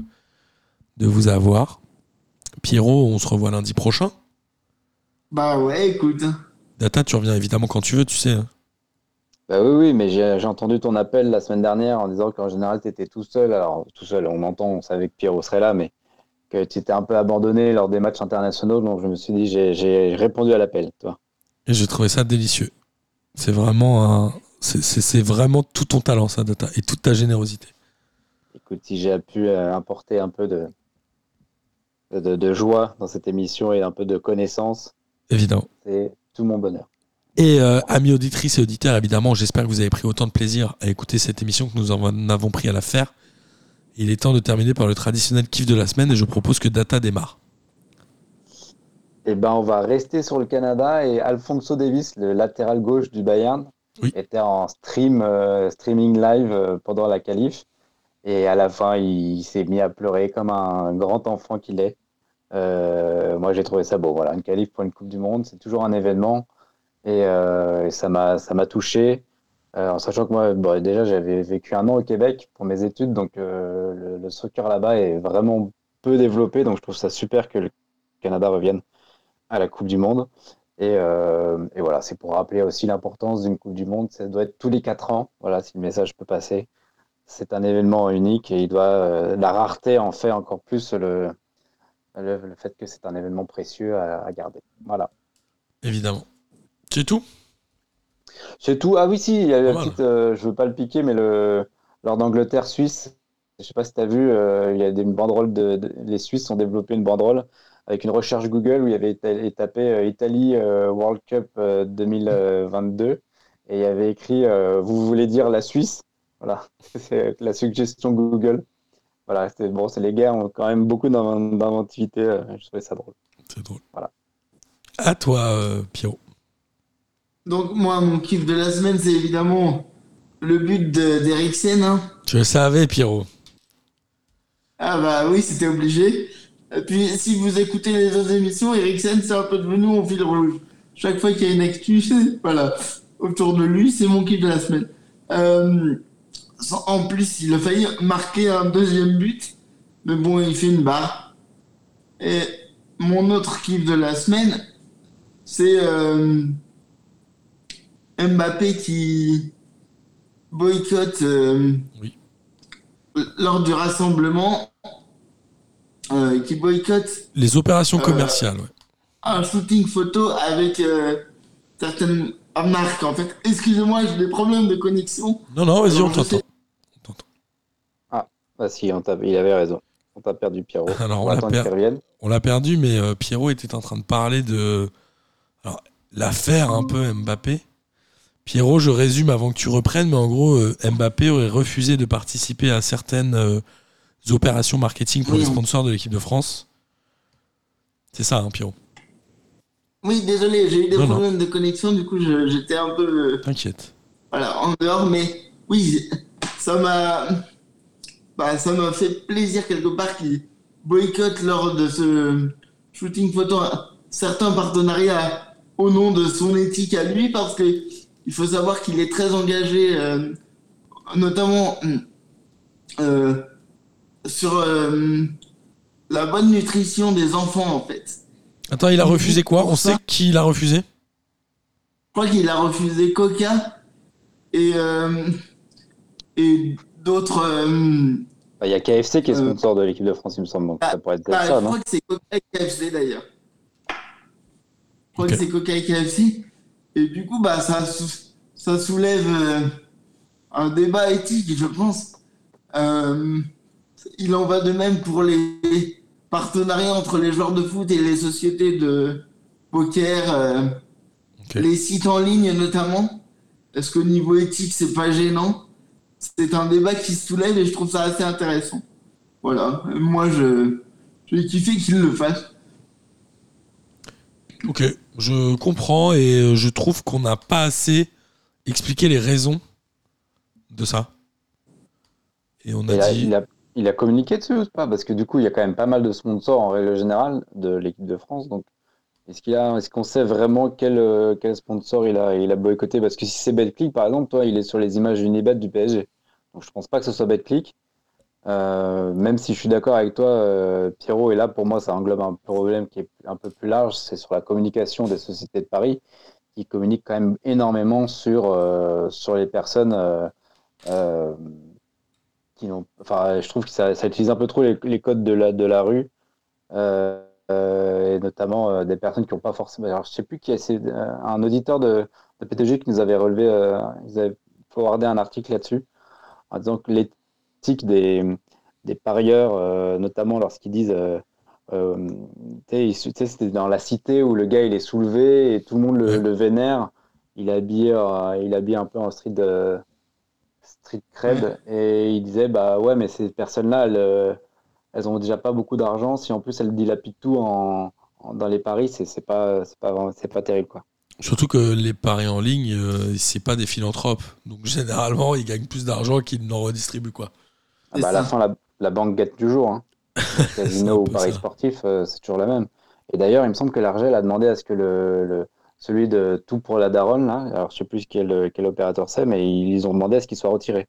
de vous avoir. Pierrot, on se revoit lundi prochain. Bah ouais, écoute. Data, tu reviens évidemment quand tu veux, tu sais. hein. Bah oui, oui, mais j'ai entendu ton appel la semaine dernière en disant qu'en général, tu étais tout seul. Alors, tout seul, on entend, on savait que Pierrot serait là, mais tu étais un peu abandonné lors des matchs internationaux. Donc, je me suis dit, j'ai- répondu à l'appel, toi. Et j'ai trouvé ça délicieux. C'est vraiment un. c'est- vraiment tout ton talent, ça, Data, et toute ta générosité. Écoute, si j'ai pu euh, apporter un peu de, de, de joie dans cette émission et un peu de connaissance, Évidemment. c'est tout mon bonheur. Et euh, amis auditrices et auditeurs, évidemment, j'espère que vous avez pris autant de plaisir à écouter cette émission que nous en avons pris à la faire. Il est temps de terminer par le traditionnel kiff de la semaine et je propose que Data démarre. Eh ben, on va rester sur le Canada et Alfonso Davis, le latéral gauche du Bayern, Oui. était en stream, euh, streaming live euh, pendant la qualif. Et à la fin, il, il s'est mis à pleurer comme un grand enfant qu'il est. Euh, moi, j'ai trouvé ça beau. Voilà, une qualif pour une Coupe du Monde, c'est toujours un événement. Et, euh, et ça m'a ça m'a touché. Euh, en sachant que moi, déjà, j'avais vécu un an au Québec pour mes études. Donc, euh, le, soccer là-bas est vraiment peu développé. Donc, je trouve ça super que le Canada revienne à la Coupe du Monde. Et, euh, et voilà, c'est pour rappeler aussi l'importance d'une Coupe du Monde. Ça doit être tous les quatre ans. Voilà, si le message peut passer. C'est un événement unique et il doit, la rareté en fait encore plus le, fait que c'est un événement précieux à garder. Voilà. Évidemment. C'est tout? C'est tout. Ah oui, si, il y a la petite, euh, je veux pas le piquer, mais le, lors d'Angleterre-Suisse, je sais pas si tu as vu, euh, il y a des banderoles de, de- les Suisses ont développé une banderole avec une recherche Google où il y avait tapé euh, Italie World Cup euh, 2022 et il y avait écrit Vous voulez dire la Suisse? Voilà, [laughs] c'est la suggestion Google. Voilà, c'est bon, c'est les gars ont quand même beaucoup d'inven- d'inventivité. je trouvais ça drôle. C'est drôle. Voilà. À toi, Pierrot. Donc moi, mon kiff de la semaine, c'est évidemment le but de- d'Eriksen. hein. Je le savais, Pierrot. Ah bah oui, c'était obligé. Et puis si vous écoutez les autres émissions, Eriksen, c'est un peu devenu mon fil rouge. Chaque fois qu'il y a une actu, [laughs] voilà, autour de lui, c'est mon kiff de la semaine. Euh, en plus, il a failli marquer un deuxième but, mais bon, il fait une barre. Et mon autre kiff de la semaine, c'est euh, Mbappé qui boycotte euh, Oui. lors du rassemblement, euh, qui boycotte Les opérations Euh, commerciales, ouais. un shooting photo avec euh, certaines marques. En fait, excusez-moi, j'ai des problèmes de connexion. Non, non, vas-y, on t'entend. Ah si, on il avait raison. On t'a perdu Pierrot. [laughs] Alors, on on l'a per- perdu, mais euh, Pierrot était en train de parler de alors, l'affaire un peu Mbappé. Pierrot, je résume avant que tu reprennes, mais en gros, euh, Mbappé aurait refusé de participer à certaines euh, opérations marketing pour Oui. les sponsors de l'équipe de France. C'est ça, hein, Pierrot. Oui, désolé, j'ai eu des Non, non. problèmes de connexion, du coup, j'étais un peu euh, T'inquiète. voilà, en dehors, mais oui, [laughs] ça m'a bah, ça m'a fait plaisir quelque part qu'il boycotte lors de ce shooting photo certains partenariats au nom de son éthique à lui, parce que il faut savoir qu'il est très engagé, euh, notamment euh, sur euh, la bonne nutrition des enfants, en fait. Attends, il a refusé quoi? On sait qui il a refusé? Je crois qu'il a refusé Coca et, euh, et d'autres. euh, Bah, Il y a KFC qui est Euh, sponsor de l'équipe de France, il me semble. Donc ah, ça pourrait être bah, ça, je non? crois que c'est Coca et KFC d'ailleurs. Je crois que c'est Coca et KFC. Et du coup, bah, ça, ça soulève euh, un débat éthique, je pense. Euh, il en va de même pour les partenariats entre les joueurs de foot et les sociétés de poker. euh, les sites en ligne notamment. Est-ce qu'au niveau éthique, c'est pas gênant C'est un débat qui se soulève et je trouve ça assez intéressant. Voilà. Moi, je j'ai kiffé qu'il le fasse. Ok, je comprends et euh, je trouve qu'on n'a pas assez expliqué les raisons de ça. Et on Et a là, dit. il, a, il a communiqué dessus ou pas? Parce que du coup, il y a quand même pas mal de sponsors en règle générale de l'équipe de France. Donc, est-ce qu'il a, est-ce qu'on sait vraiment quel, euh, quel sponsor il a, il a boycotté? Parce que si c'est BetClick, par exemple, toi, il est sur les images Unibet du PSG. Donc, je pense pas que ce soit BetClick. Euh, même si je suis d'accord avec toi, euh, Pierrot, et là, pour moi, ça englobe un problème qui est un peu plus large, c'est sur la communication des sociétés de Paris, qui communiquent quand même énormément sur, euh, sur les personnes. euh, qui n'ont, enfin, je trouve que ça, utilise un peu trop les, les codes de la, de la rue, et notamment des personnes qui n'ont pas forcément. Alors, je sais plus qui est, un auditeur de, de PTG qui nous avait relevé, ils avaient forwardé un article là-dessus, en disant que des, des parieurs, euh, notamment lorsqu'ils disent. euh, euh, c'était dans la cité où le gars il est soulevé et tout le monde le, vénère. Il est habillé, euh, il est habillé un peu en street, street cred et il disait bah ouais mais ces personnes-là elles, elles ont déjà pas beaucoup d'argent si en plus elles dilapident tout en, en- dans les paris c'est pas c'est pas c'est pas terrible quoi. Surtout que les paris en ligne, euh, c'est pas des philanthropes. Donc [laughs] généralement, ils gagnent plus d'argent qu'ils n'en redistribuent, quoi. Ah bah, à la fin la, la banque guette du jour hein. [laughs] Casino ou paris ça. sportif euh, c'est toujours la même. Et d'ailleurs il me semble que l'Argel a demandé à ce que le, le- celui de tout pour la daronne là alors je sais plus quel, quel opérateur c'est mais ils ont demandé à ce qu'il soit retiré.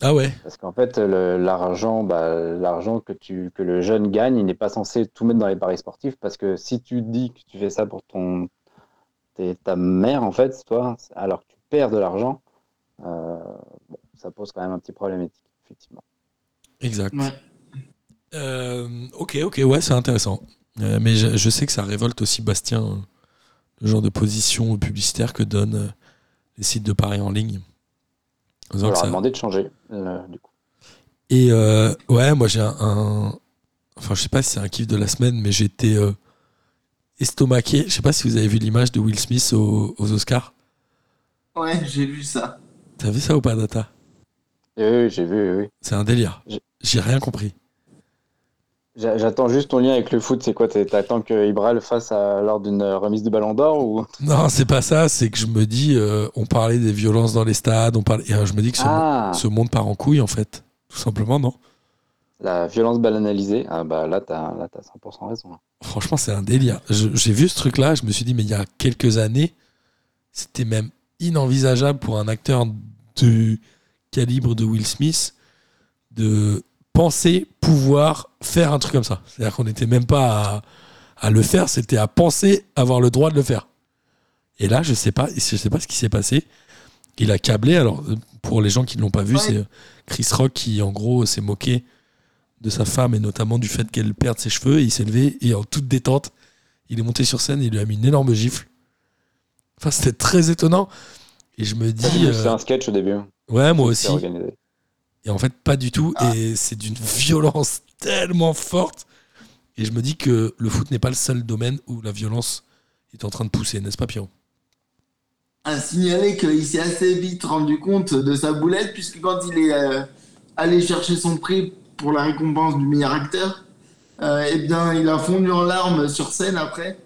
Ah ouais Parce qu'en fait, l'argent, bah, l'argent que tu, que le jeune gagne, il n'est pas censé tout mettre dans les paris sportifs. Parce que si tu dis que tu fais ça pour ton, ta mère, en fait, toi, alors que tu perds de l'argent, euh, bon, ça pose quand même un petit problème éthique, effectivement. Exact. Ouais. Euh, ok, ok, ouais, c'est intéressant. Euh, mais je, je sais que ça révolte aussi Bastien, euh, le genre de position publicitaire que donnent euh, les sites de paris en ligne. On leur a ça- demandé de changer, euh, du coup. Et euh, ouais, moi j'ai un, un- Enfin, je sais pas si c'est un kiff de la semaine, mais j'étais euh, estomaqué. Je sais pas si vous avez vu l'image de Will Smith aux, aux Oscars. Ouais, j'ai vu ça. T'as vu ça ou pas, Data? Oui, oui, j'ai vu, oui. C'est un délire. J'ai- rien compris. J'a- J'attends juste ton lien avec le foot. C'est quoi T'attends que Ibra le fasse à- lors d'une remise du Ballon d'Or ou? Non, c'est pas ça. C'est que je me dis, euh, on parlait des violences dans les stades, on parlait, et euh, je me dis que ce, Ah, ce monde part en couille en fait, tout simplement, non? La violence banalisée. Ah bah là, t'as là, t'as 100% raison. Franchement, c'est un délire. J'ai vu ce truc-là, je me suis dit, mais il y a quelques années, c'était même inenvisageable pour un acteur du calibre de Will Smith de penser pouvoir faire un truc comme ça. C'est-à-dire qu'on n'était même pas à, à le faire, c'était à penser avoir le droit de le faire. Et là, je sais pas, je sais pas ce qui s'est passé. Il a câblé. Alors, pour les gens qui ne l'ont pas vu, Ouais. c'est Chris Rock qui, en gros, s'est moqué de sa femme et notamment du fait qu'elle perde ses cheveux. Et il s'est levé et en toute détente, il est monté sur scène et il lui a mis une énorme gifle. Enfin, c'était très étonnant. Et je me dis, C'est euh, un sketch au début. Ouais, moi aussi. Et en fait, pas du tout. Ah. Et c'est d'une violence tellement forte. Et je me dis que le foot n'est pas le seul domaine où la violence est en train de pousser, n'est-ce pas, Pierrot? À signaler qu'il s'est assez vite rendu compte de sa boulette, puisque quand il est euh, allé chercher son prix pour la récompense du meilleur acteur, euh, eh bien, il a fondu en larmes sur scène après,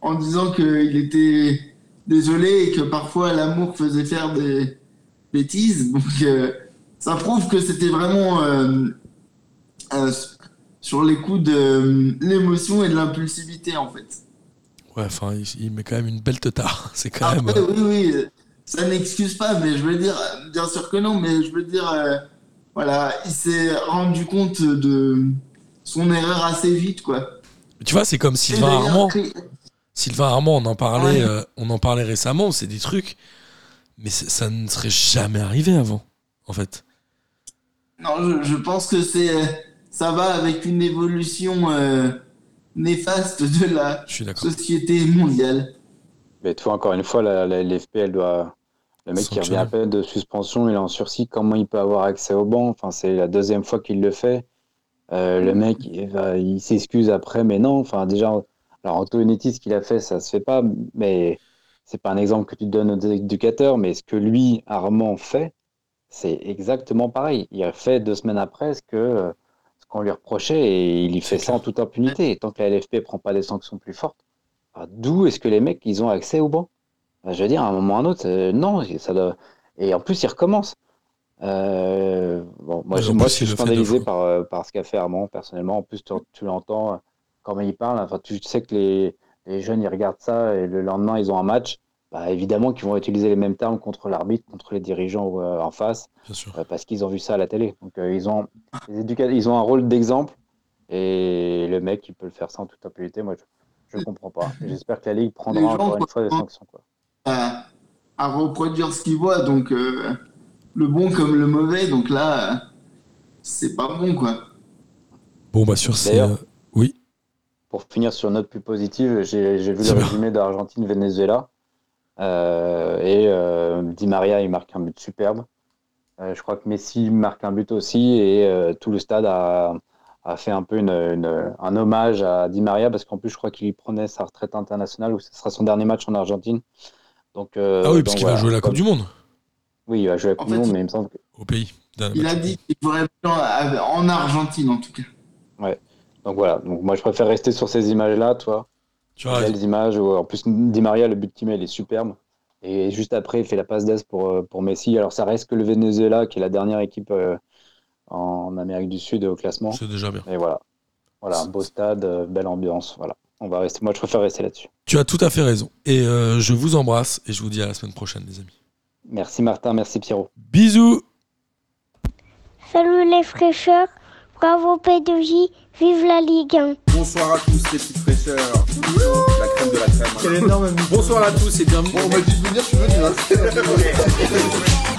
en disant qu'il était désolé et que parfois l'amour faisait faire des bêtises. Donc, euh, ça prouve que c'était vraiment euh, euh, sur les coups de l'émotion et de l'impulsivité, en fait. Ouais, enfin, il, met quand même une belle teutard. [laughs] C'est quand même. Après, oui, oui, ça n'excuse pas, mais je veux dire, bien sûr que non, mais je veux dire, voilà, il s'est rendu compte de son erreur assez vite, quoi. Tu vois, c'est comme Sylvain Armand. Sylvain Armand, on en parlait, Ouais. euh, on en parlait récemment. C'est des trucs, mais ça ne serait jamais arrivé avant, en fait. Non, je, je pense que c'est, euh, ça va avec une évolution euh, néfaste de la société mondiale. Mais tu vois, encore une fois, la, la LFP, elle doit. Le mec qui revient à peine de suspension, il est en sursis. Comment il peut avoir accès au banc? Enfin, c'est la deuxième fois qu'il le fait. Euh, le mec, il, va- il s'excuse après, mais non. Enfin, déjà, alors Antonetti, ce qu'il a fait, ça se fait pas. Mais c'est pas un exemple que tu donnes aux éducateurs. Mais ce que lui, Armand, fait, c'est exactement pareil. Il a fait deux semaines après ce que ce qu'on lui reprochait et il y fait ça en toute impunité. Et tant que la LFP prend pas des sanctions plus fortes, ah, D'où est-ce que les mecs, ils ont accès au banc? Bah, Je veux dire, à un moment ou à un autre, euh, non, ça doit... Et en plus, ils recommencent. Euh, bon, moi, je, moi, je suis scandalisé par, euh, par ce qu'a fait Armand, personnellement. En plus, tu, tu l'entends euh, comment il parle. Enfin, tu sais que les, les jeunes, ils regardent ça et le lendemain, ils ont un match. Bah, évidemment qu'ils vont utiliser les mêmes termes contre l'arbitre, contre les dirigeants euh, en face, Bien sûr. euh, parce qu'ils ont vu ça à la télé. Donc, euh, ils, ont, ils ont un rôle d'exemple. Et le mec, il peut le faire ça en toute impunité. Moi, je ne comprends pas. J'espère que la Ligue prendra encore une fois des sanctions. Quoi. à, à reproduire ce qu'ils voient, donc euh, le bon comme le mauvais, donc là, euh, c'est pas bon quoi. Bon, bah, sur ces. Pour finir sur une note plus positive, j'ai vu le résumé d'Argentine-Venezuela. Euh, et euh, Di Maria, il marque un but superbe. Euh, je crois que Messi marque un but aussi. Et euh, tout le stade a, a fait un peu une, une- un hommage à Di Maria parce qu'en plus, je crois qu'il prenait sa retraite internationale ou ce sera son dernier match en Argentine. Donc, euh, Ah oui, parce qu'il voilà. va jouer la Coupe du Monde Oui, il va jouer la Coupe En du fait, Monde, mais il me semble que. au pays. Il match. a dit qu'il jouerait en, en Argentine en tout cas. Donc voilà. Donc moi, je préfère rester sur ces images-là, toi. Tu raison. belles images. où, en plus, Di Maria, le but qu'il met, il est superbe. Et juste après, il fait la passe d'aise pour, euh, pour Messi. Alors, ça reste que le Venezuela, qui est la dernière équipe euh, en Amérique du Sud au classement. C'est déjà bien. Et voilà. Voilà, un beau stade, euh, belle ambiance. Voilà. On va rester. Moi, je préfère rester là-dessus. Tu as tout à fait raison. Et euh, je vous embrasse et je vous dis à la semaine prochaine, les amis. Merci Martin, merci Pierrot. Bisous Salut les fraîcheurs, bravo P2J, vive la Ligue 1. Bonsoir à tous les petites fraîcheurs. La crème de la crème. Quel énorme Bonsoir à tous et bienvenue. Bon, on m'a dit de venir, je suis venu. Hein. [laughs]